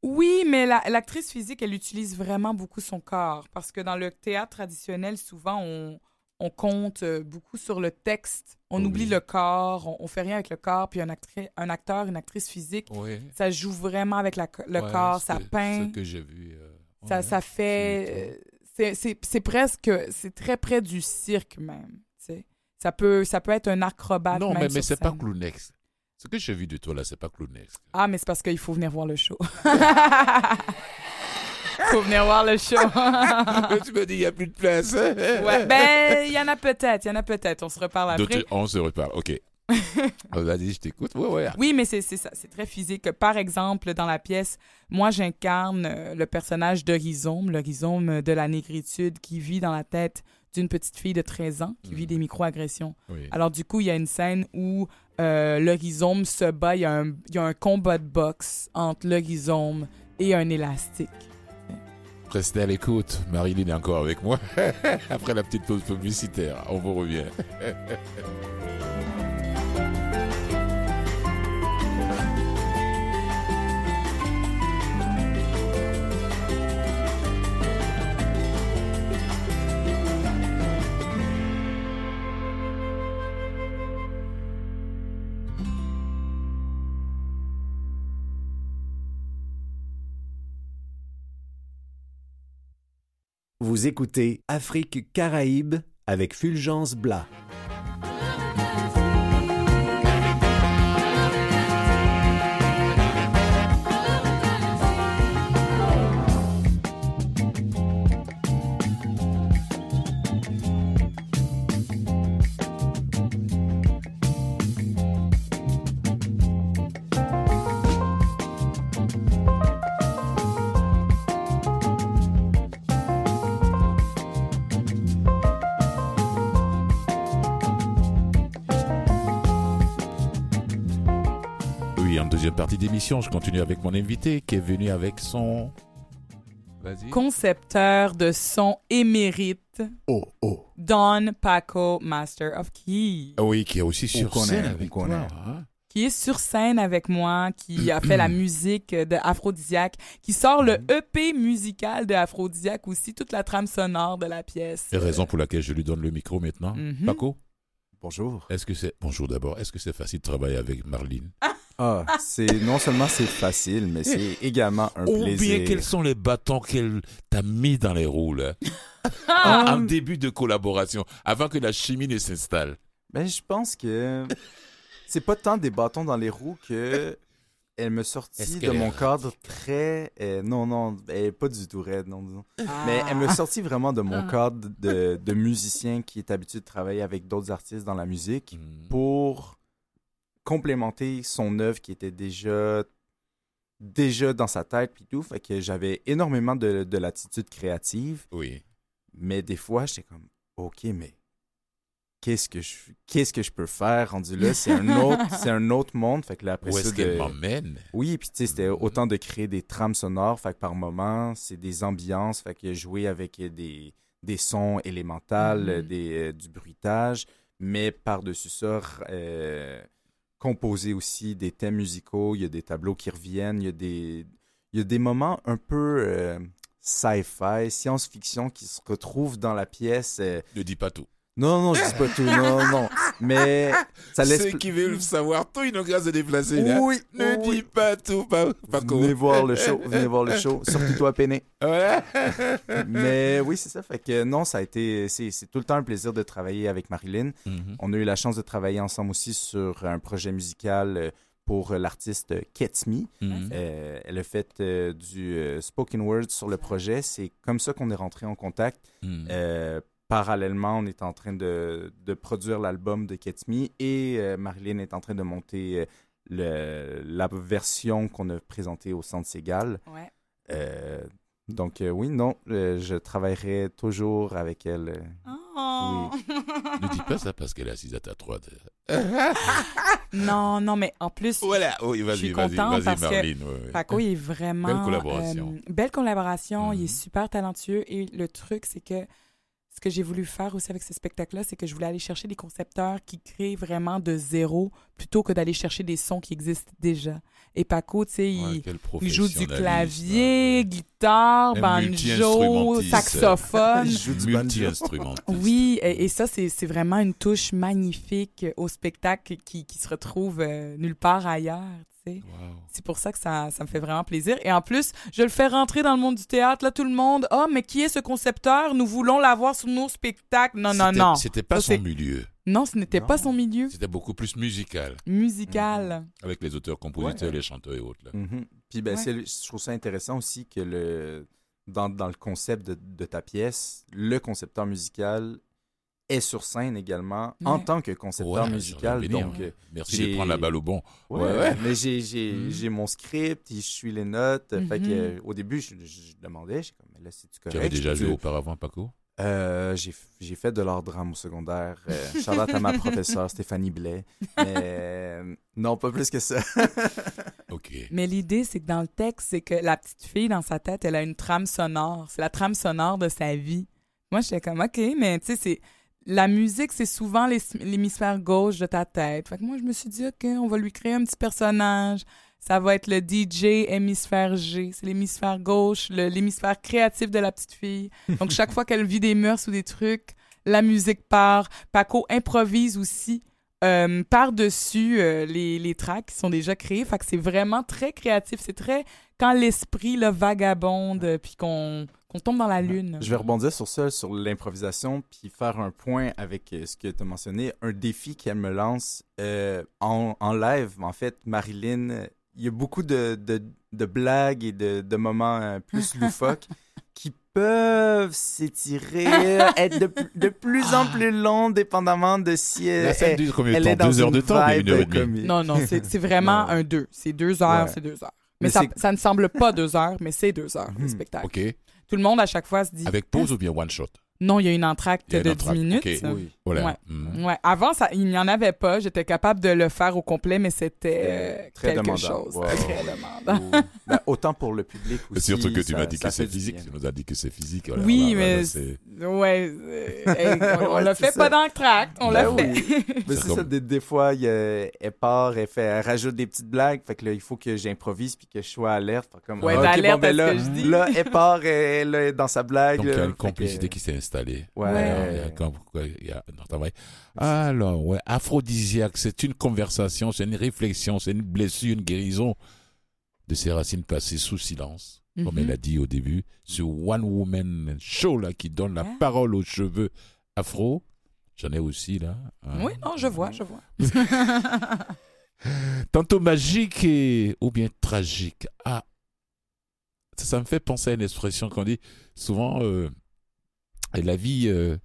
Oui, mais la- l'actrice physique, elle utilise vraiment beaucoup son corps. Parce que dans le théâtre traditionnel, souvent, on, on compte euh, beaucoup sur le texte. On Oui. oublie le corps, on, on fait rien avec le corps. Puis un, un acteur, une actrice physique, Oui. ça joue vraiment avec la le corps, ça peint, Ce que j'ai vu. euh, ça, ouais, ça c'est- fait... euh, C'est c'est- c'est presque... C'est très près du cirque même. Ça peut, ça peut être un acrobate Non, même mais, mais c'est pas scène. Ce que j'ai vu de toi là, c'est pas clownex. Ah, mais c'est parce qu'il faut venir voir le show. [laughs] faut venir voir le show. [laughs] Tu me dis, il n'y a plus de place. [laughs] ouais, ben, il y en a peut-être, il y en a peut-être. On se reparle Donc, après. on se reparle, ok. Oh, Vas-y, je t'écoute. Ouais, ouais. Oui, mais c'est c'est ça, c'est très physique. Par exemple, dans la pièce, moi, j'incarne euh, le personnage de Rhizome, le rhizome de la négritude qui vit dans la tête d'une petite fille de 13 ans qui vit Mhm. des micro-agressions. Oui. Alors, du coup, il y a une scène où euh, le rhizome se bat. Il y, a un, y a un combat de boxe entre le rhizome et un élastique. Restez à l'écoute. Marilyn est encore avec moi. [laughs] Après la petite pause publicitaire, on vous revient. [laughs] Vous écoutez Afrique Caraïbes avec Fulgence Blas. Partie d'émission, je continue avec mon invité qui est venu avec son. Concepteur de son émérite, Oh, oh. Don Paco, Master of Key, Ah Oui, qui est aussi sur scène on avec connaît. toi, hein. qui est sur scène avec moi, qui a fait la [clears throat] musique de Aphrodisiaque, qui sort le EP musical de Aphrodisiaque aussi, toute la trame sonore de la pièce. C'est raison pour laquelle je lui donne le micro maintenant. Mhm. Paco, Bonjour. est-ce que c'est. Bonjour d'abord. Est-ce que c'est facile de travailler avec Marlene? [laughs] Ah, c'est non seulement c'est facile, mais c'est également un Ou plaisir. bien quels sont les bâtons qu'elle t'a mis dans les roues, là? Ah! [laughs] en, en début de collaboration, avant que la chimie ne s'installe Ben, je pense que c'est pas tant des bâtons dans les roues que elle me sortit de mon cadre très euh, non non, elle est pas du tout raide non disons. Ah. Mais elle me sortit vraiment de mon Ah. cadre de, de musicien qui est habitué de travailler avec d'autres artistes dans la musique Hmm. pour complémenter son œuvre qui était déjà déjà dans sa tête puis tout. Fait que j'avais énormément de, de l'attitude créative. Oui. mais des fois j'étais comme ok mais qu'est-ce que je qu'est-ce que je peux faire rendu là? C'est un autre [laughs] c'est un autre monde. Fait que là après Où est-ce de- qu'elle m'emmène? Oui, puis tu sais, c'était Mhm. autant de créer des trames sonores, fait que par moment, c'est des ambiances, fait que jouer avec des, des sons élémentales, Mhm. euh, des, euh, du bruitage, mais par-dessus ça, euh, composer aussi des thèmes musicaux, il y a des tableaux qui reviennent, il y a des, moments un peu euh, sci-fi, science-fiction qui se retrouvent dans la pièce. euh, Ne dis pas tout. Non, non, je dis pas tout, non, non, mais ça laisse... Ceux qui veulent savoir tout, ils n'ont qu'à se déplacer. Là. Oui, Ne oui. dis pas tout, Pa- Paco. Venez voir le show, [laughs] venez voir le show, surtout toi, Péné. Ouais. Mais oui, c'est ça. Fait que non, ça a été. C'est c'est tout le temps un plaisir de travailler avec Marilyn. Mhm. On a eu la chance de travailler ensemble aussi sur un projet musical euh, pour l'artiste Ketsmi. Mhm. Euh, elle a fait euh, du euh, spoken word sur le projet. C'est comme ça qu'on est rentré en contact. Mhm. Euh, parallèlement, on est en train de, de produire l'album de Ketsmi et euh, Marilyn est en train de monter euh, le, la version qu'on a présentée au Centre Ségal. Ouais. Euh, donc euh, oui, non, euh, je travaillerai toujours avec elle. Oh. [laughs] Ne dis pas ça parce qu'elle est assise à ta droite. [laughs] non, non, mais en plus, Voilà. Oui, Je vas-y, suis vas-y, contente vas-y, parce que Marlene. ouais. Paco, il est vraiment. Belle collaboration. euh, belle collaboration. Il Mhm. est super talentueux. Et le truc, c'est que ce que j'ai voulu faire aussi avec ce spectacle-là, c'est que je voulais aller chercher des concepteurs qui créent vraiment de zéro plutôt que d'aller chercher des sons qui existent déjà. Et Paco, tu sais, Ouais, il, il joue du clavier, ouais. guitare, banjo, saxophone. [laughs] Je joue du banjo. Multi-instrumentiste. Oui, et, et ça, c'est vraiment une touche magnifique au spectacle qui, qui se retrouve euh, nulle part ailleurs. Wow. C'est pour ça que ça, ça me fait vraiment plaisir. Et en plus, je le fais rentrer dans le monde du théâtre. Là, tout le monde, ah, mais qui est ce concepteur? Nous voulons l'avoir sur nos spectacles. Non, non, non. C'était pas Ça, son milieu. Non, ce n'était pas son milieu C'était beaucoup plus musical. musical. Avec les auteurs, compositeurs, Ouais. les chanteurs et autres. là. Mhm. Puis ben, Ouais. je trouve ça intéressant aussi que le dans, dans le concept de, de ta pièce, le concepteur musical est sur scène également en tant que concepteur Ouais, musical. venir, Donc, ouais. euh, Merci j'ai- de prendre la balle au bon. ouais, Ouais, ouais. mais j'ai j'ai Mhm. j'ai mon script, je suis les notes. Fait que Mhm. euh, au début, je, je- je demandais, je suis comme, là, c'est tu Tu correct? avais déjà joué auparavant, Paco? Euh, j'ai j'ai fait de l'art drame au secondaire. Euh, Charlotte à ma [laughs] professeure Stéphanie Blais. Mais euh, non, pas plus que ça. [laughs] Ok. Mais l'idée, c'est que dans le texte, c'est que la petite fille, dans sa tête, elle a une trame sonore. C'est la trame sonore de sa vie. Moi, j'étais comme, OK, mais tu sais, c'est. La musique, c'est souvent l'hémisphère gauche de ta tête. Fait que moi, je me suis dit, OK, on va lui créer un petit personnage. Ça va être le DJ hémisphère G. C'est l'hémisphère gauche, l'hémisphère créatif de la petite fille. [laughs] Donc, chaque fois qu'elle vit des mœurs ou des trucs, la musique part. Paco improvise aussi euh, par-dessus euh, les, les tracks qui sont déjà créés. Fait que c'est vraiment très créatif. C'est très quand l'esprit le vagabonde euh, puis qu'on qu'on tombe dans la lune. Je vais rebondir sur ça, sur l'improvisation, puis faire un point avec euh, ce que tu as mentionné. Un défi qu'elle me lance euh, en, en live. En fait, Marilyn, il y a beaucoup de, de, de blagues et de, de moments plus [laughs] loufoques qui peuvent s'étirer, [laughs] être de, de plus en plus longs, dépendamment de si elle, La scène elle- elle est dans Deux heures une de temps une heure et demie? Non, non, c'est c'est vraiment Non. un deux. C'est deux heures, Ouais. c'est deux heures. Mais, Mais ça, ça ne semble pas deux heures, mais c'est deux heures, le Mhm. spectacle. Ok. Tout le monde, à chaque fois, se dit... Avec pause ou bien one shot? Non, il y a une entracte de entracte, 10 minutes. ok. Oui. Voilà. Ouais. Mhm. Ouais. Avant, ça, il n'y en avait pas. J'étais capable de le faire au complet, mais c'était euh, Très quelque demandant. chose. Très demandant. Ou- ben, autant pour le public aussi. Surtout que tu m'as dit que c'est physique. Tu nous as dit que c'est physique. Voilà, oui, voilà, mais ouais, [laughs] on, l'a c'est fait ça. pas dans le tract, on l'a Ben fait. oui. [laughs] Mais C'est ça, des, des fois, il y a- elle part, elle, fait, elle rajoute des petites blagues. Fait que là, il faut que j'improvise puis que je sois alerte. Comme, Ouais, ok, d'alerte bon, à ce là, que je dis. là, elle part, elle, est dans sa blague. Donc, il y a une complicité qui s'est installée. Ouais. Alors, il y a comme- quoi, il y a un travail. Alors, ouais, aphrodisiaque, c'est une conversation, c'est une réflexion, c'est une blessure, une guérison de ces racines passées sous silence, comme Mhm. elle a dit au début, ce One Woman Show là qui donne la Ouais. parole aux cheveux afro. J'en ai aussi là. hein. Oui, non, je vois, je vois. [laughs] Tantôt magique et ou bien tragique. Ah, ça, ça me fait penser à une expression qu'on dit souvent. euh, et la vie euh,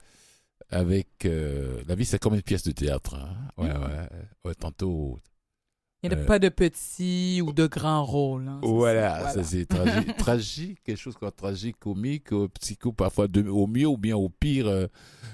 avec euh, la vie, c'est comme une pièce de théâtre. hein. Ouais, ouais, ouais. Tantôt, Il n'y a Euh, pas de petits ou de grands rôles. hein, c'est voilà, ça, c'est tragique, tragique, [laughs] quelque chose comme tragique, comique, psycho, parfois de- au mieux ou bien au pire. euh,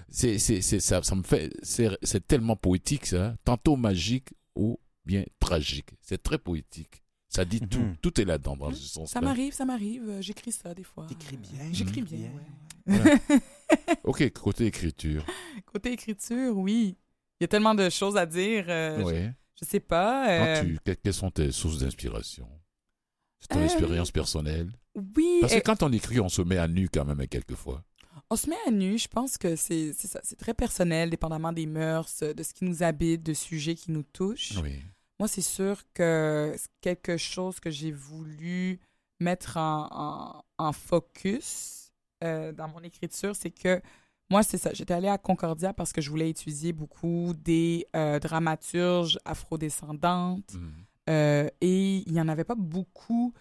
c'est, c'est, c'est ça, ça me fait, c'est, c'est tellement poétique ça. hein. Tantôt magique ou bien tragique. C'est très poétique. Ça dit tout, Mhm. tout est là-dedans dans Mhm. ce sens. Ça m'arrive, ça m'arrive. J'écris ça des fois. T'écris bien. J'écris bien, Bien. ouais. [laughs] Ok, côté écriture. Côté écriture, oui. Il y a tellement de choses à dire. euh, je, je sais pas. Euh, tu- que- quelles sont tes sources d'inspiration? C'est ton Euh, expérience personnelle? Oui, Parce que quand on écrit, on se met à nu quand même hein, quelquefois. on se met à nu. Je pense que c'est c'est ça. C'est très personnel, dépendamment des mœurs, de ce qui nous habite, de sujets qui nous touchent. Oui. Moi, c'est sûr que quelque chose que j'ai voulu mettre en, en- en focus euh, dans mon écriture, c'est que moi, c'est ça. J'étais allée à Concordia parce que je voulais étudier beaucoup des euh, dramaturges afrodescendantes. Mhm. Euh, et il n'y en avait pas beaucoup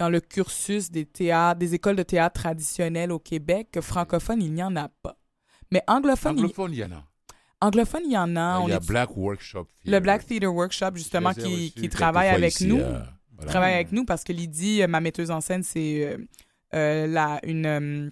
dans le cursus des théâtres, des écoles de théâtre traditionnelles au Québec. Francophone, il n'y en a pas. Mais anglophone, il, Anglophone, il y en a. anglophone, il y en a. il y a est- Black Workshop. le Black Theatre Workshop, justement, qui, travaille avec ici, nous. euh, voilà. travaille avec nous parce que Lydie, ma metteuse en scène, c'est la, une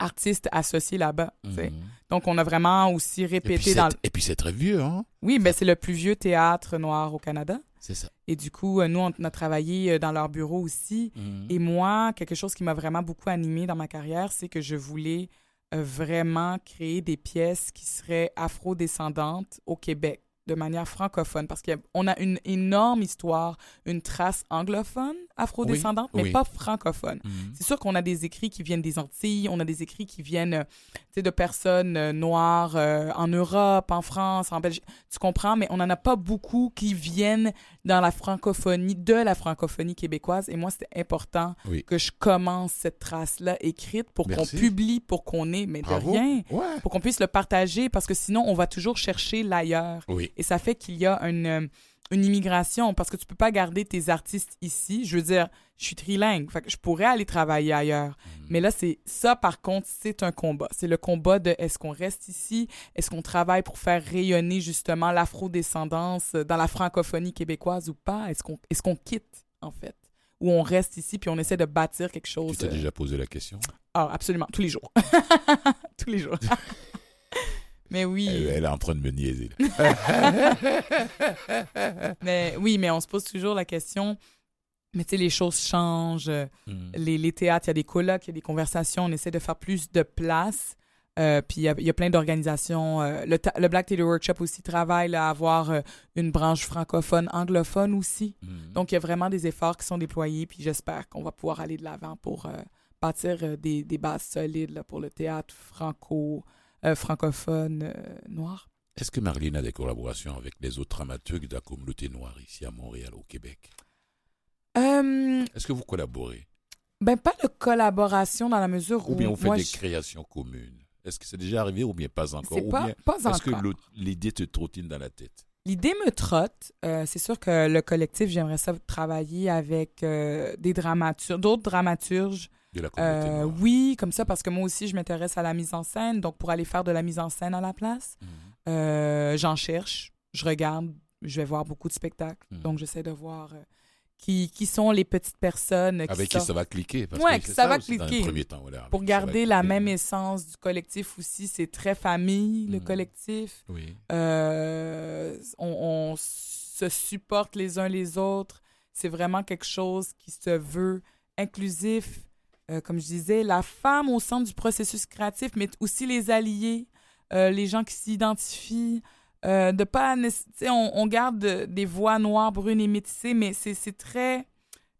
euh, artiste associée là-bas. Mhm. Donc, on a vraiment aussi répété dans... et puis c'est très vieux, hein Oui, ben, c'est le plus vieux théâtre noir au Canada. C'est ça. Et du coup, euh, nous, on a travaillé euh, dans leur bureau aussi. Mhm. Et moi, quelque chose qui m'a vraiment beaucoup animée dans ma carrière, c'est que je voulais euh, vraiment créer des pièces qui seraient afro-descendantes au Québec de manière francophone parce qu'on a une énorme histoire, une trace anglophone afro-descendante, Oui, mais oui. pas francophone. Mhm. C'est sûr qu'on a des écrits qui viennent des Antilles, on a des écrits qui viennent euh, de personnes euh, noires euh, en Europe, en France, en Belgique. Tu comprends, mais on n'en a pas beaucoup qui viennent dans la francophonie, de la francophonie québécoise. Et moi, c'était important Oui. que je commence cette trace-là écrite pour qu'on publie, pour qu'on ait, mais de rien, Ouais. pour qu'on puisse le partager, parce que sinon, on va toujours chercher l'ailleurs. Oui. Et ça fait qu'il y a une, une immigration parce que tu peux pas garder tes artistes ici. Je veux dire, je suis trilingue, fait que je pourrais aller travailler ailleurs. Mhm. Mais là, c'est ça, par contre, c'est un combat. C'est le combat de est-ce qu'on reste ici? Est-ce qu'on travaille pour faire rayonner justement l'afro-descendance dans la francophonie québécoise ou pas? Est-ce qu'on est qu'on quitte, en fait? Ou on reste ici puis on essaie de bâtir quelque Tu chose? t'es euh, déjà posé la question? Ah, absolument, tous les jours. [laughs] tous les jours. [laughs] mais oui. elle, elle est en train de me niaiser. là. [laughs] Mais oui, mais on se pose toujours la question. Mais tu sais, les choses changent. Mhm. Les, les théâtres, il y a des colloques, il y a des conversations. On essaie de faire plus de place. Euh, puis il y y a plein d'organisations. euh, le, le Black Theatre Workshop aussi travaille là, à avoir euh, une branche francophone, anglophone aussi. Mhm. Donc il y a vraiment des efforts qui sont déployés. Puis j'espère qu'on va pouvoir aller de l'avant pour bâtir des, des bases solides là, pour le théâtre franco, euh, francophone euh, noir. Est-ce que Marlene a des collaborations avec les autres dramaturges de la communauté noire ici à Montréal, au Québec? Euh, Est-ce que vous collaborez? Ben, pas de collaboration dans la mesure où. Ou bien vous faites des je- créations communes? Est-ce que c'est déjà arrivé ou bien pas encore? Ou pas, bien pas est-ce que encore. l'idée te trottine dans la tête? L'idée me trotte. Euh, c'est sûr que le collectif, j'aimerais ça travailler avec euh, des dramaturges, d'autres dramaturges. De la communauté Euh, noire oui, comme ça, parce que moi aussi, je m'intéresse à la mise en scène. Donc, pour aller faire de la mise en scène à la place, Mhm. euh, j'en cherche, je regarde, je vais voir beaucoup de spectacles. Mhm. Donc, j'essaie de voir euh, qui, qui sont les petites personnes qui Avec qui sortent. ça va cliquer. Parce Ouais, que ça va aussi dans cliquer. le premier temps, voilà, Pour qui garder la même essence du collectif aussi, c'est très famille, le Mhm. collectif. Oui. Euh, on, on se supporte les uns les autres. C'est vraiment quelque chose qui se veut inclusif. Euh, comme je disais, la femme au centre du processus créatif, mais aussi les alliés, euh, les gens qui s'identifient. Euh, de pas, on, on garde des voix noires, brunes et métissées, mais c'est très.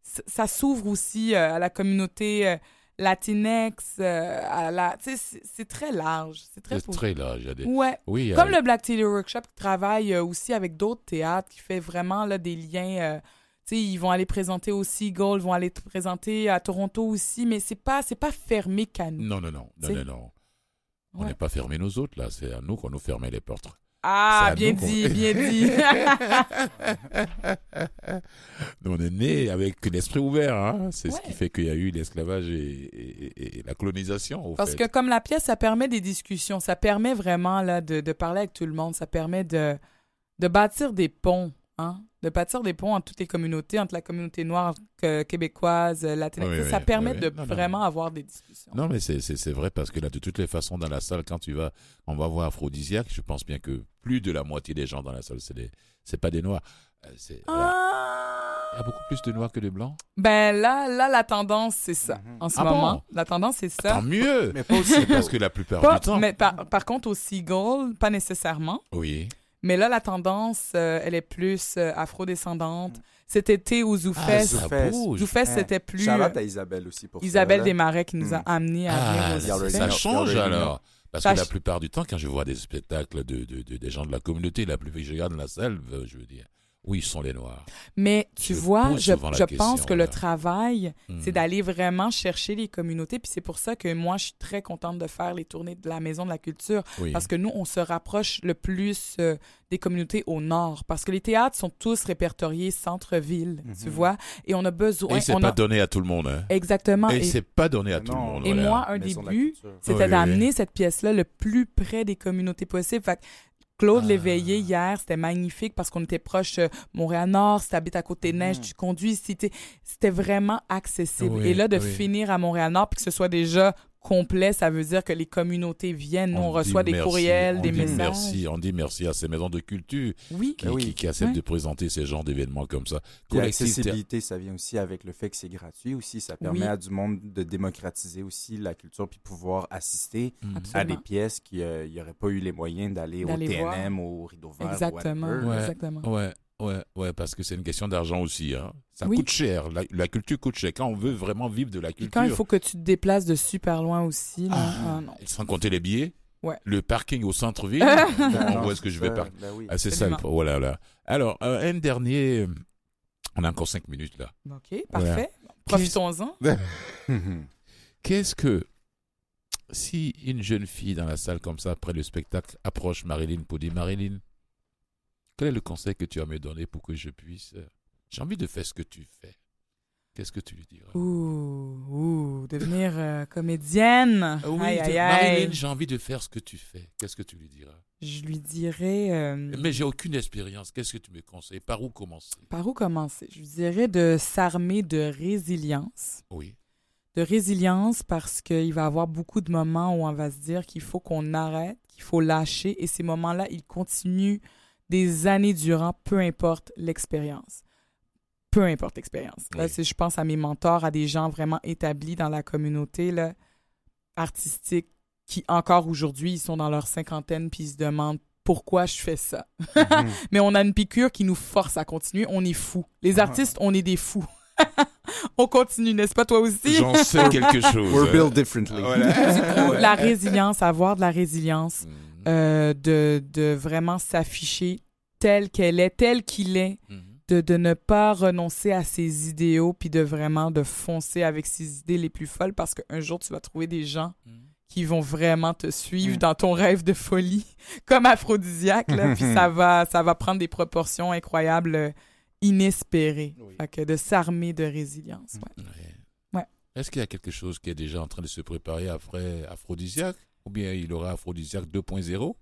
Ça s'ouvre aussi à la communauté latinex, euh, à la. Tu sais, c'est- très large. C'est très. Très large. des- Ouais. Oui, Comme euh, le Black Theater Workshop qui travaille euh, aussi avec d'autres théâtres, qui fait vraiment là, des liens. Ils vont aller présenter au Seagull, ils vont aller présenter à Toronto aussi, mais c'est pas c'est pas fermé qu'à nous. Non, non, non. non, non, non. On Ouais. n'est pas fermé nous autres, là. C'est à nous qu'on nous fermait les portes. Ah, bien dit, bien [laughs] dit. Nous, on est né avec l'esprit ouvert. Hein? C'est ce qui fait qu'il y a eu l'esclavage et, et- et la colonisation. Au Parce fait. que comme la pièce, ça permet des discussions, ça permet vraiment là, de, de parler avec tout le monde, ça permet de, de bâtir des ponts, hein? de bâtir des ponts entre toutes les communautés, entre la communauté noire que- québécoise, euh, latine. Oui, ça oui, permet oui, de. Non, vraiment non. avoir des discussions. Non, mais c'est- vrai parce que là, de toutes les façons, dans la salle, quand tu vas, on va voir Aphrodisiaque, je pense bien que plus de la moitié des gens dans la salle, c'est des- c'est pas des noirs. Euh, c'est- voilà. Il y a Ah! beaucoup plus de noirs que de blancs? Ben là, là, la tendance, c'est ça. Mhm. En ce Ah moment, bon? la tendance, c'est ça. Tant mieux Mais pas aussi. Parce que la plupart Pas- du temps. mais par, par contre, au Seagull, pas nécessairement. Oui. Mais là, la tendance, euh, elle est plus euh, afro-descendante. Cet été au Ah, ZooFest, ça Zoufest. ZooFest, Hein. c'était plus... Charlotte à Isabelle aussi pour Isabelle. Desmarais qui nous a Hmm. amenés à Ah, venir au ça, change alors. Parce Ça que la plupart du temps, quand je vois des spectacles de, de, de- des gens de la communauté, la plupart, je regarde dans la salle, je veux dire, oui, ils sont les noirs. Mais tu Je vois, je, pense que le travail, Hmm. c'est d'aller vraiment chercher les communautés. Puis c'est pour ça que moi, je suis très contente de faire les tournées de la Maison de la Culture. Oui. Parce que nous, on se rapproche le plus euh, des communautés au nord. Parce que les théâtres sont tous répertoriés centre-ville, tu Mhm. vois. Et on a besoin... Et c'est on pas a... donné à tout le monde. Hein. Exactement. Et, Et, c'est pas donné à Mais tout le monde. et voilà. moi, un Maison début, c'était Oui, d'amener oui. cette pièce-là le plus près des communautés possible. Fait que Claude Ah. Léveillé, hier, c'était magnifique parce qu'on était proche euh, Montréal-Nord, si t'habites à côté de Neige, Mhm. tu conduis, c'était c'était vraiment accessible. Oui, Et là, de oui. finir à Montréal-Nord, puis que ce soit déjà complet, ça veut dire que les communautés viennent, nous, on, reçoit des merci, courriels, on des dit messages. Merci, on dit merci à ces maisons de culture Oui, qui, Ben oui. qui, qui acceptent de présenter ces genres d'événements comme ça. L'accessibilité, ça vient aussi avec le fait que c'est gratuit aussi. Ça permet Oui. à du monde de démocratiser aussi la culture puis pouvoir assister Mhm. à des pièces qui n'auraient pas eu les moyens d'aller au D'aller voir. TNM, au Rideau Vert. Exactement. Ouais. exactement. Ouais, ouais, ouais, parce que c'est une question d'argent aussi. Hein. Ça Oui. coûte cher. La, la culture coûte cher. Quand on veut vraiment vivre de la culture, quand il faut que tu te déplaces de super loin aussi, là, Ah. ah, non. sans compter les billets, Ouais. le parking au centre-ville, [laughs] on voit ce que je vais. Ben oui. Ah, c'est ça. Voilà, là. Alors, euh, un dernier. On a encore cinq minutes là. OK, parfait. Profitons-en. [laughs] Qu'est-ce que si une jeune fille dans la salle comme ça après le spectacle approche Marilyn pour dire Marilyn, quel est le conseil que tu as me donner pour que je puisse euh, J'ai envie de faire ce que tu fais. Qu'est-ce que tu lui diras? Ouh, ouh, devenir euh, comédienne. Ah Oui, aïe, aïe, j'ai envie de faire ce que tu fais. Qu'est-ce que tu lui diras? Je lui dirais. euh, Mais j'ai aucune expérience. Qu'est-ce que tu me conseilles? Par où commencer? Par où commencer? Je lui dirais de s'armer de résilience. Oui. De résilience parce qu'il va y avoir beaucoup de moments où on va se dire qu'il faut qu'on arrête, qu'il faut lâcher. Et ces moments-là, ils continuent des années durant, peu importe l'expérience. Peu importe l'expérience. Là, Oui. si je pense à mes mentors, à des gens vraiment établis dans la communauté là, artistique qui, encore aujourd'hui, ils sont dans leur cinquantaine puis ils se demandent pourquoi je fais ça. Mhm. [laughs] Mais on a une piqûre qui nous force à continuer. On est fous. Les artistes, on est des fous. [laughs] on continue, n'est-ce pas toi aussi? J'en sais quelque [laughs] chose. We're built differently. Voilà. La résilience, avoir de la résilience, Mhm. Euh, de, de vraiment s'afficher telle qu'elle est, telle qu'il est, Mhm. de, de ne pas renoncer à ses idéaux, puis de vraiment de foncer avec ses idées les plus folles, parce qu'un jour, tu vas trouver des gens Mhm. qui vont vraiment te suivre Mm. dans ton rêve de folie, [laughs] comme aphrodisiaque, là, puis [laughs] ça va, ça va prendre des proportions incroyables, euh, inespérées. Oui. Fait que de s'armer de résilience. Ouais. Ouais. Est-ce qu'il y a quelque chose qui est déjà en train de se préparer après Aphrodisiaque? Ou bien il aura Aphrodisiaque 2.0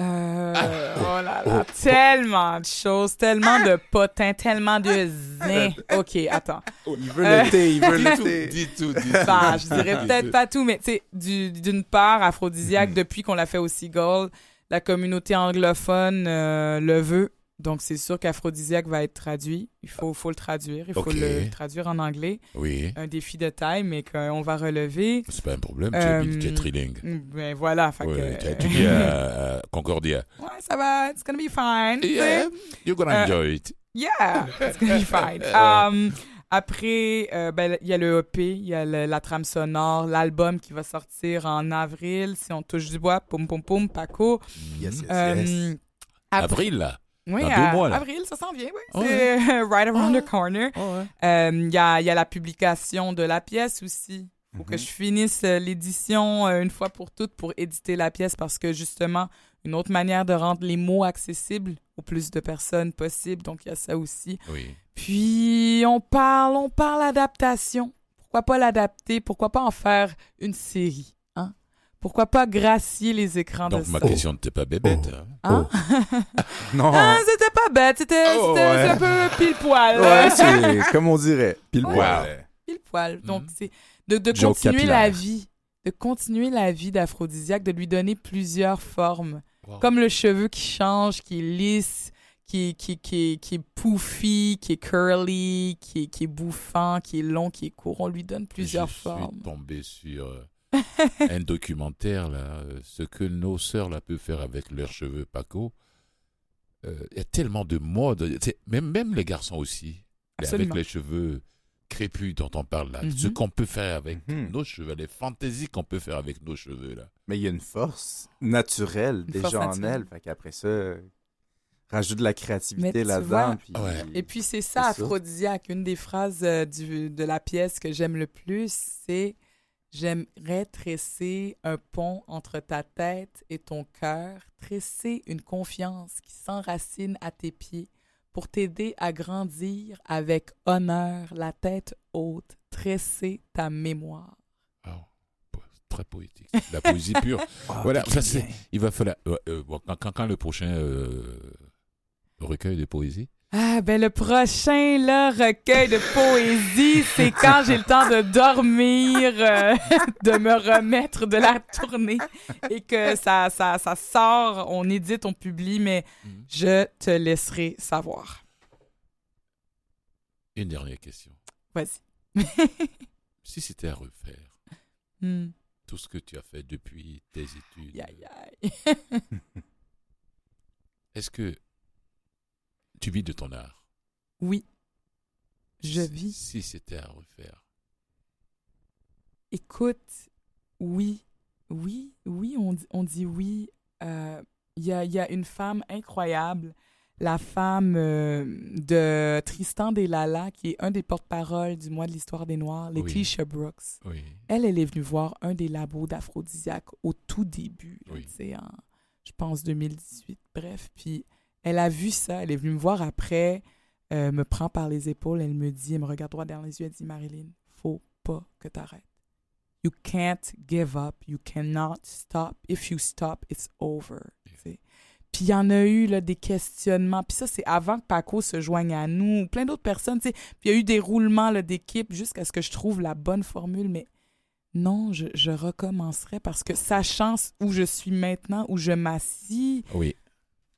Euh, Ah. oh là là, tellement de choses, tellement de potins, tellement de zin. Ok, attends. Il veut Euh, le thé, il veut le tout, thé. dis tout, dis [laughs] Bah, tout. je dirais peut-être pas tout, mais tu sais, du- d'une part, aphrodisiaque, depuis qu'on l'a fait au Seagull, la communauté anglophone euh, le veut. Donc, c'est sûr qu'aphrodisiaque va être traduit. Il faut, faut le traduire. Il faut le traduire en anglais. Oui, Un défi de taille, mais qu'on va relever. c'est pas un problème, tu es, Euh, tu es trilingue. Ben voilà. Fait Ouais, que- tu as étudié à, Concordia. ouais, ça va. It's gonna be fine. Yeah, you're gonna Euh, enjoy it. Yeah, it's gonna be fine. [laughs] Um, après, euh, ben, il y a le EP, il y a le- la trame sonore, l'album qui va sortir en avril. Si on touche du bois, poum poum poum, Paco. Yes, yes, Euh, yes. après- Avril, là. Oui, dans deux mois, là. avril, ça s'en vient, oui. Ouais. C'est [laughs] right around Ouais? the corner. Oh, ouais. Euh, Il y, a, il y a la publication de la pièce aussi. faut que Mhm. je finisse euh, l'édition euh, une fois pour toutes pour éditer la pièce parce que justement, une autre manière de rendre les mots accessibles au plus de personnes possible. Donc, il y a ça aussi. Oui. Puis on parle, on parle adaptation. Pourquoi pas l'adapter? Pourquoi pas en faire une série? Hein? Pourquoi pas gracier les écrans Donc, de ma ça? question n'était pas bébête. Hein? [laughs] Non. Ah, c'était pas bête, c'était Oh, c'était- ouais. c'est un peu pile poil. Ouais, [laughs] c'est comme on dirait. Pile poil. Ouais. Pile poil. Donc Mhm. c'est de, continuer capillaire. la vie, de continuer la vie d'Aphrodisiaque, de lui donner plusieurs formes. Wow. Comme le cheveu qui change, qui est lisse, qui, qui, qui, qui est poofy, qui est curly, qui est, qui est bouffant, qui est long, qui est court. On lui donne plusieurs je formes. suis tombé sur euh, [laughs] un documentaire, là, euh, ce que nos sœurs là, peuvent faire avec leurs cheveux Paco. Euh, Il y a tellement de modes, C'est- même, même les garçons aussi, avec les cheveux crépus dont on parle là, Mhm. ce qu'on peut faire avec Mhm. nos cheveux, les fantaisies qu'on peut faire avec nos cheveux là. Mais il y a une force naturelle Une déjà force en naturelle. elle. Fait qu'après ça, rajoute de la créativité là-dedans. vois- Puis... Ouais. Et puis c'est ça, ça. aphrodisiaque. Une des phrases euh, du, de la pièce que j'aime le plus, c'est J'aimerais tresser un pont entre ta tête et ton cœur, tresser une confiance qui s'enracine à tes pieds pour t'aider à grandir avec honneur, la tête haute, tresser ta mémoire. Po- Très poétique. La poésie pure. [laughs] Ah, Voilà, ça. Il va falloir. euh, quand, quand, quand le prochain euh, recueil de poésie? Ah, ben le prochain là, recueil de poésie, c'est quand j'ai le temps de dormir, euh, [laughs] de me remettre de la tournée et que ça, ça, ça sort, on édite, on publie, mais Mhm. je te laisserai savoir. Une dernière question. Vas-y. [laughs] Si c'était à refaire, Hmm. tout ce que tu as fait depuis tes études, [laughs] est-ce que tu vis de ton art Oui, je vis. Si c'était à refaire. Écoute, oui, oui, oui, on, dit- on dit oui. Euh, Il y, a, il y a une femme incroyable, la femme euh, de Tristan Delala, qui est un des porte-paroles du mois de l'histoire des Noirs, Oui. Letitia Brooks. Oui. Elle, elle est venue voir un des labos d'aphrodisiaque au tout début, Oui. tu sais, en, je pense, 2018. Bref, puis elle a vu ça, elle est venue me voir après, euh, me prend par les épaules, elle me dit, elle me regarde droit dans les yeux, elle dit, Marilyn, faut pas que t'arrêtes. You can't give up, you cannot stop. If you stop, it's over. Puis il y en a eu là, des questionnements. Puis ça, c'est avant que Paco se joigne à nous, ou plein d'autres personnes. Puis il y a eu des roulements d'équipe jusqu'à ce que je trouve la bonne formule. Mais non, je, je recommencerai parce que sachant où je suis maintenant, où je m'assis, Oui.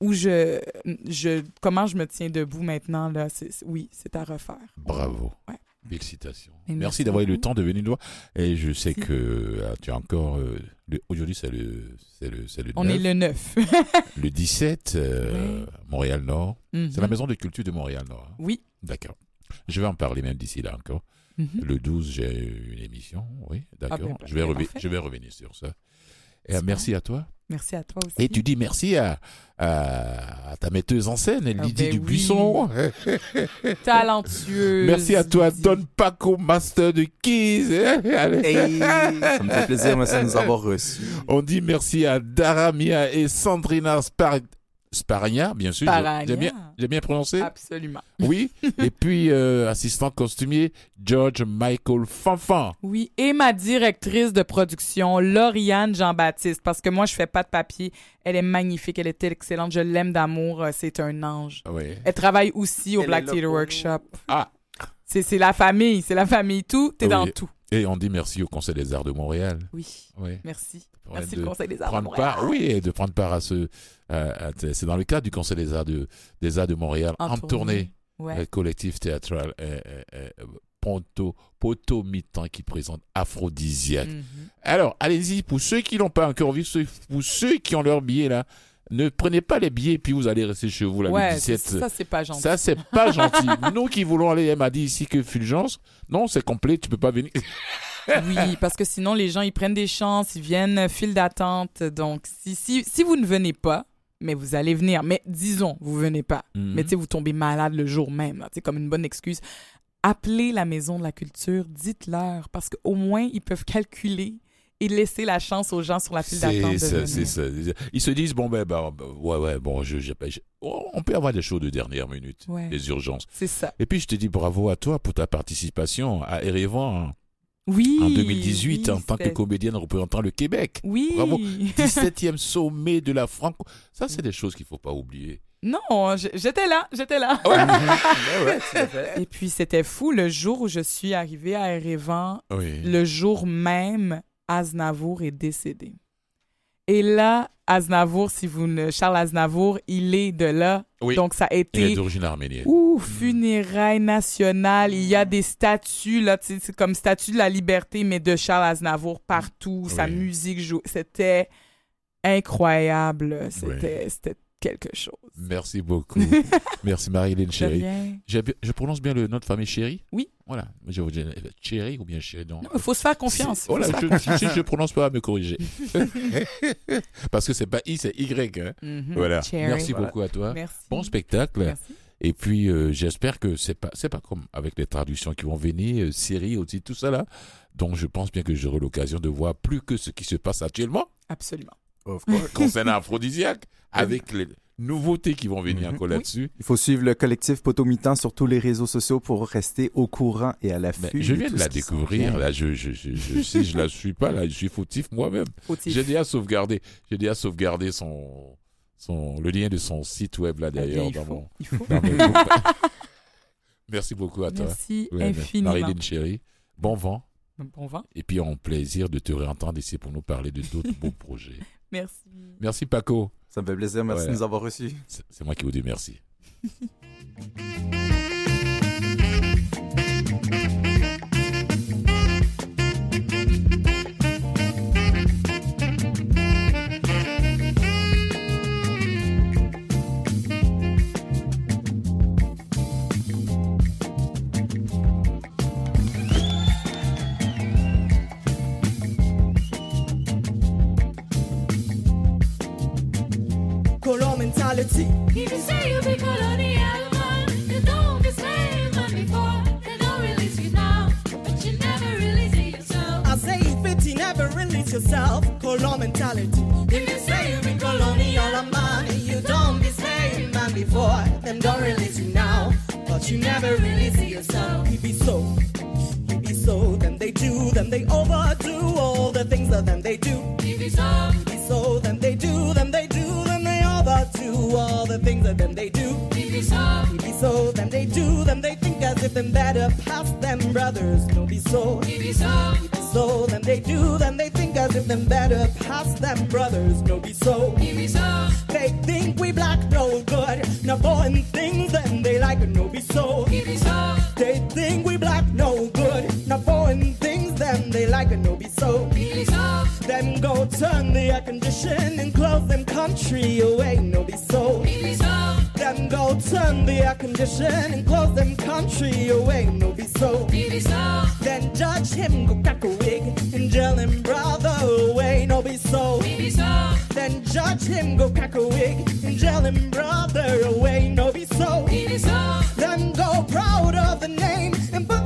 Où je, je, comment je me tiens debout maintenant, là, oui, c'est à refaire. Bravo. Ouais. Félicitations. Merci merci d'avoir eu le temps de venir nous voir. Et je sais Merci. que ah, tu as encore. euh, le- Aujourd'hui, c'est le, c'est le, c'est le, On 9, est le 9. [laughs] le 17, euh, Montréal-Nord. C'est la maison de culture de Montréal-Nord. hein. Oui. D'accord. Je vais en parler même d'ici là encore. Mhm. Le 12, j'ai une émission. Oui, d'accord. ben, je, vais ben, je vais revenir sur ça. Et, merci à toi. Merci à toi aussi. Et tu dis merci à, à, à ta metteuse en scène, Lydie ben oui. Dubuisson. [laughs] Talentueuse. Merci à toi, Lydie. Don Paco, master de Keys. [laughs] Allez. Hey, ça me fait plaisir, merci de nous avoir reçus. On dit merci à Daramia et Sandrina Spar... Sparagna, bien sûr. Sparagna. J'ai bien, bien prononcé Absolument. Oui. Et [laughs] puis, euh, assistant costumier, George Michael Fanfan. Oui, et ma directrice de production, Lauriane Jean-Baptiste, parce que moi, je fais pas de papier. Elle est magnifique, elle est excellente, je l'aime d'amour, euh, c'est un ange. Oui. Elle travaille aussi au Elle Black est Theater Workshop. Ah, C'est c'est la famille, c'est la famille, tout, t'es Oui. dans tout. et on dit merci au Conseil des Arts de Montréal. Oui, Oui. merci. Merci de le Conseil des Arts prendre part, oui, de prendre part à ce. c'est dans le cadre du Conseil des Arts de, des Arts de Montréal, en, En tournée, tournée. Ouais. euh, collectif théâtral euh, euh, Ponto, Poto Mitan qui présente Aphrodisiaque. Mhm. Alors, allez-y, pour ceux qui l'ont pas encore vu, pour ceux qui ont leur billet là, ne prenez pas les billets puis vous allez rester chez vous le Ouais, 17. c'est- ça, c'est pas gentil. Ça, c'est pas [laughs] gentil. Nous qui voulons aller, elle m'a dit ici que Fulgence, non, c'est complet, tu peux pas venir. Oui, parce que sinon, les gens, ils prennent des chances, ils viennent, euh, file d'attente. Donc, si, si, si vous ne venez pas, mais vous allez venir, mais disons, vous venez pas, Mhm. mais tu sais, vous tombez malade le jour même, sais, comme une bonne excuse, appelez la Maison de la Culture, dites-leur, parce qu'au moins, ils peuvent calculer et laisser la chance aux gens sur la file d'attente C'est ça, c'est ça. Ils se disent, bon, ben, ben, ben, ouais, ouais, bon, je, je- je- on peut avoir des choses de dernière minute, Ouais, des urgences. c'est ça. Et puis, je te dis bravo à toi pour ta participation à Erevan Oui. en 2018 oui, en tant que comédienne représentant le Québec. Oui. Bravo. [laughs] 17e sommet de la Franco. Ça, c'est des choses qu'il faut pas oublier. Non, j'étais là, j'étais là. Ouais. [laughs] Et puis, c'était fou, le jour où je suis arrivée à Erevan, Oui. le jour même, Aznavour est décédé. Et là, Aznavour, si vous ne... Charles Aznavour, il est de là. Oui. Donc, ça a Il est été... d'origine arménienne. Ouh, funérailles nationales. Il y a des statues, là, c'est comme statue de la liberté, mais de Charles Aznavour partout. Sa Oui. musique joue. C'était incroyable. C'était c'était quelque chose. Merci beaucoup. [laughs] Merci Marie-Hélène De Chéri. rien. Je, je prononce bien le nom de famille Chéri? Oui. Voilà. Je vous dis Chéri ou bien Chéri non. Il faut se faire confiance. Voilà, se faire je, confiance. si je prononce pas, me corriger. [laughs] Parce que c'est pas I, c'est Y. Hein. Mhm. Voilà. Cherry. Merci Voilà. beaucoup à toi. Merci. Bon spectacle. Merci. Et puis euh, j'espère que c'est pas c'est pas comme avec les traductions qui vont venir, euh, séries aussi tout ça là. Donc je pense bien que j'aurai l'occasion de voir plus que ce qui se passe actuellement Absolument. Of course. [laughs] concernant Aphrodisiaaque avec les nouveautés qui vont venir Mhm. encore là-dessus. Il faut suivre le collectif Potomitan sur tous les réseaux sociaux pour rester au courant et à l'affût. je de viens de la découvrir là. Je je je, je si je la suis pas là, je suis fautif moi-même. Fautif. J'ai déjà sauvegardé, j'ai déjà sauvegardé son son le lien de son site web là Eh bien, d'ailleurs il dans faut. mon dans. [laughs] Merci beaucoup à toi. Merci Ouais, infiniment. Marilyn Chéri. Bon vent. Bon vent. Et puis, on plaisir de te réentendre ici pour nous parler de d'autres beaux projets. Merci. Merci, Paco. Ça me fait plaisir. Merci Voilà. de nous avoir reçus. C'est c'est moi qui vous dis merci. [laughs] never release it yourself. He be so, he be so. Then they do, then they overdo all the things that them they do. If you saw, He be so, then they do, then they do, then they overdo all the things that them they do. if you saw, He be so, then they do, then they think as if them better pass them brothers. No be so. if be saw, He be so, then they do, then they think as if them better pass them brothers. No be so. if you saw, They think we black no good. Now foreign things then they like no be so. if you saw, They think we black no good. Now foreign things them they like no be so. Them go turn the air condition and close them country away. No be so. Go turn the air condition and close them country away. No be so. you saw, Then judge him go crack a wig and jail him brother away. No be so. you saw, Then judge him go crack a wig and jail him brother away. No be so. you saw, Then go proud of the name and put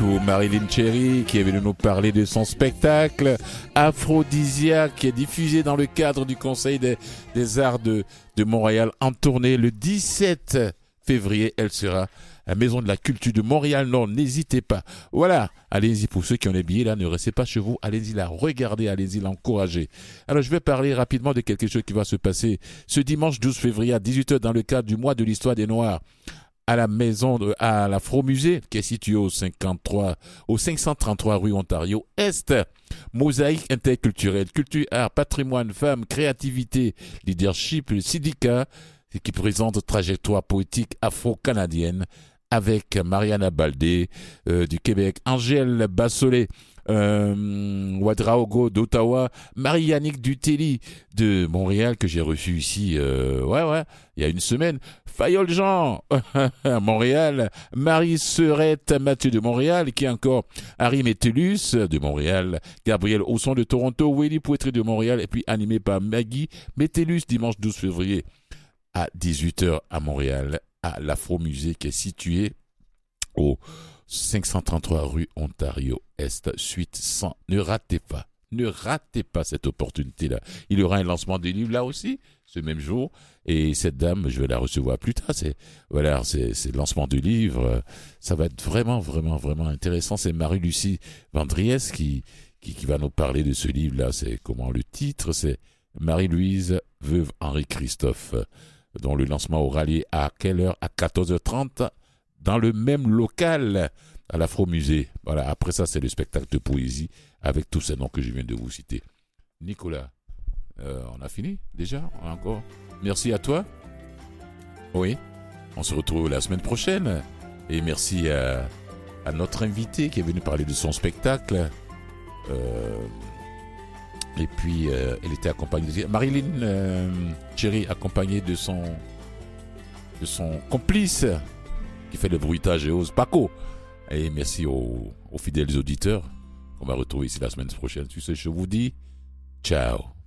Beaucoup Marilyn Cherry qui est venue nous parler de son spectacle Aphrodisiaque qui est diffusé dans le cadre du Conseil des, Arts de, Montréal en tournée le 17 février. Elle sera à la Maison de la Culture de Montréal. Non, n'hésitez pas. Voilà, allez-y pour ceux qui ont les billets là, ne restez pas chez vous. Allez-y la regarder, allez-y l'encourager. Alors je vais parler rapidement de quelque chose qui va se passer ce dimanche 12 février à 18h dans le cadre du mois de l'histoire des Noirs à la maison de, à l'Afro-Musée, qui est situé au 53, au 533 rue Ontario Est. Mosaïque interculturelle, culture, art, patrimoine, femmes, créativité, leadership, le syndicat, qui présente trajectoire poétique afro-canadienne avec Mariana Baldé euh, du Québec, Angèle Bassolet, euh, Ouadraogo d'Ottawa, Marie-Yannick Dutelli de Montréal que j'ai reçu ici, euh, ouais ouais, il y a une semaine. Fayol Jean à [laughs] Montréal, Marie Serette Mathieu de Montréal, qui encore Harry Metellus de Montréal, Gabriel Ausson de Toronto, Willy Poitry de Montréal, et puis animé par Maggie Metellus dimanche 12 février à 18h à Montréal, à l'Afro-Musée qui est situé au 533 rue Ontario Est, suite 100. Ne ratez pas, ne ratez pas cette opportunité-là. Il y aura un lancement des livres là aussi, ce même jour. Et cette dame, je vais la recevoir plus tard. C'est voilà, c'est le lancement du livre. Ça va être vraiment, vraiment, vraiment intéressant. C'est Marie-Lucie Vandries qui, qui qui va nous parler de ce livre-là. C'est comment le titre? C'est Marie-Louise veuve Henri Christophe, dont le lancement aura lieu à quelle heure? À 14h30 dans le même local à l'Afro-Musée. Voilà, après ça, c'est le spectacle de poésie avec tous ces noms que je viens de vous citer. Nicolas, euh, on a fini déjà? Encore? Merci à toi. Oui, on se retrouve la semaine prochaine. Et merci à, notre invité qui est venu parler de son spectacle. Euh, et puis, euh, elle était accompagnée de Marilyn euh, Cherry, accompagnée de son, de son complice qui fait le bruitage et ose Paco. Et merci aux, aux fidèles auditeurs qu'on va retrouver ici la semaine prochaine. Tu sais, je vous dis ciao.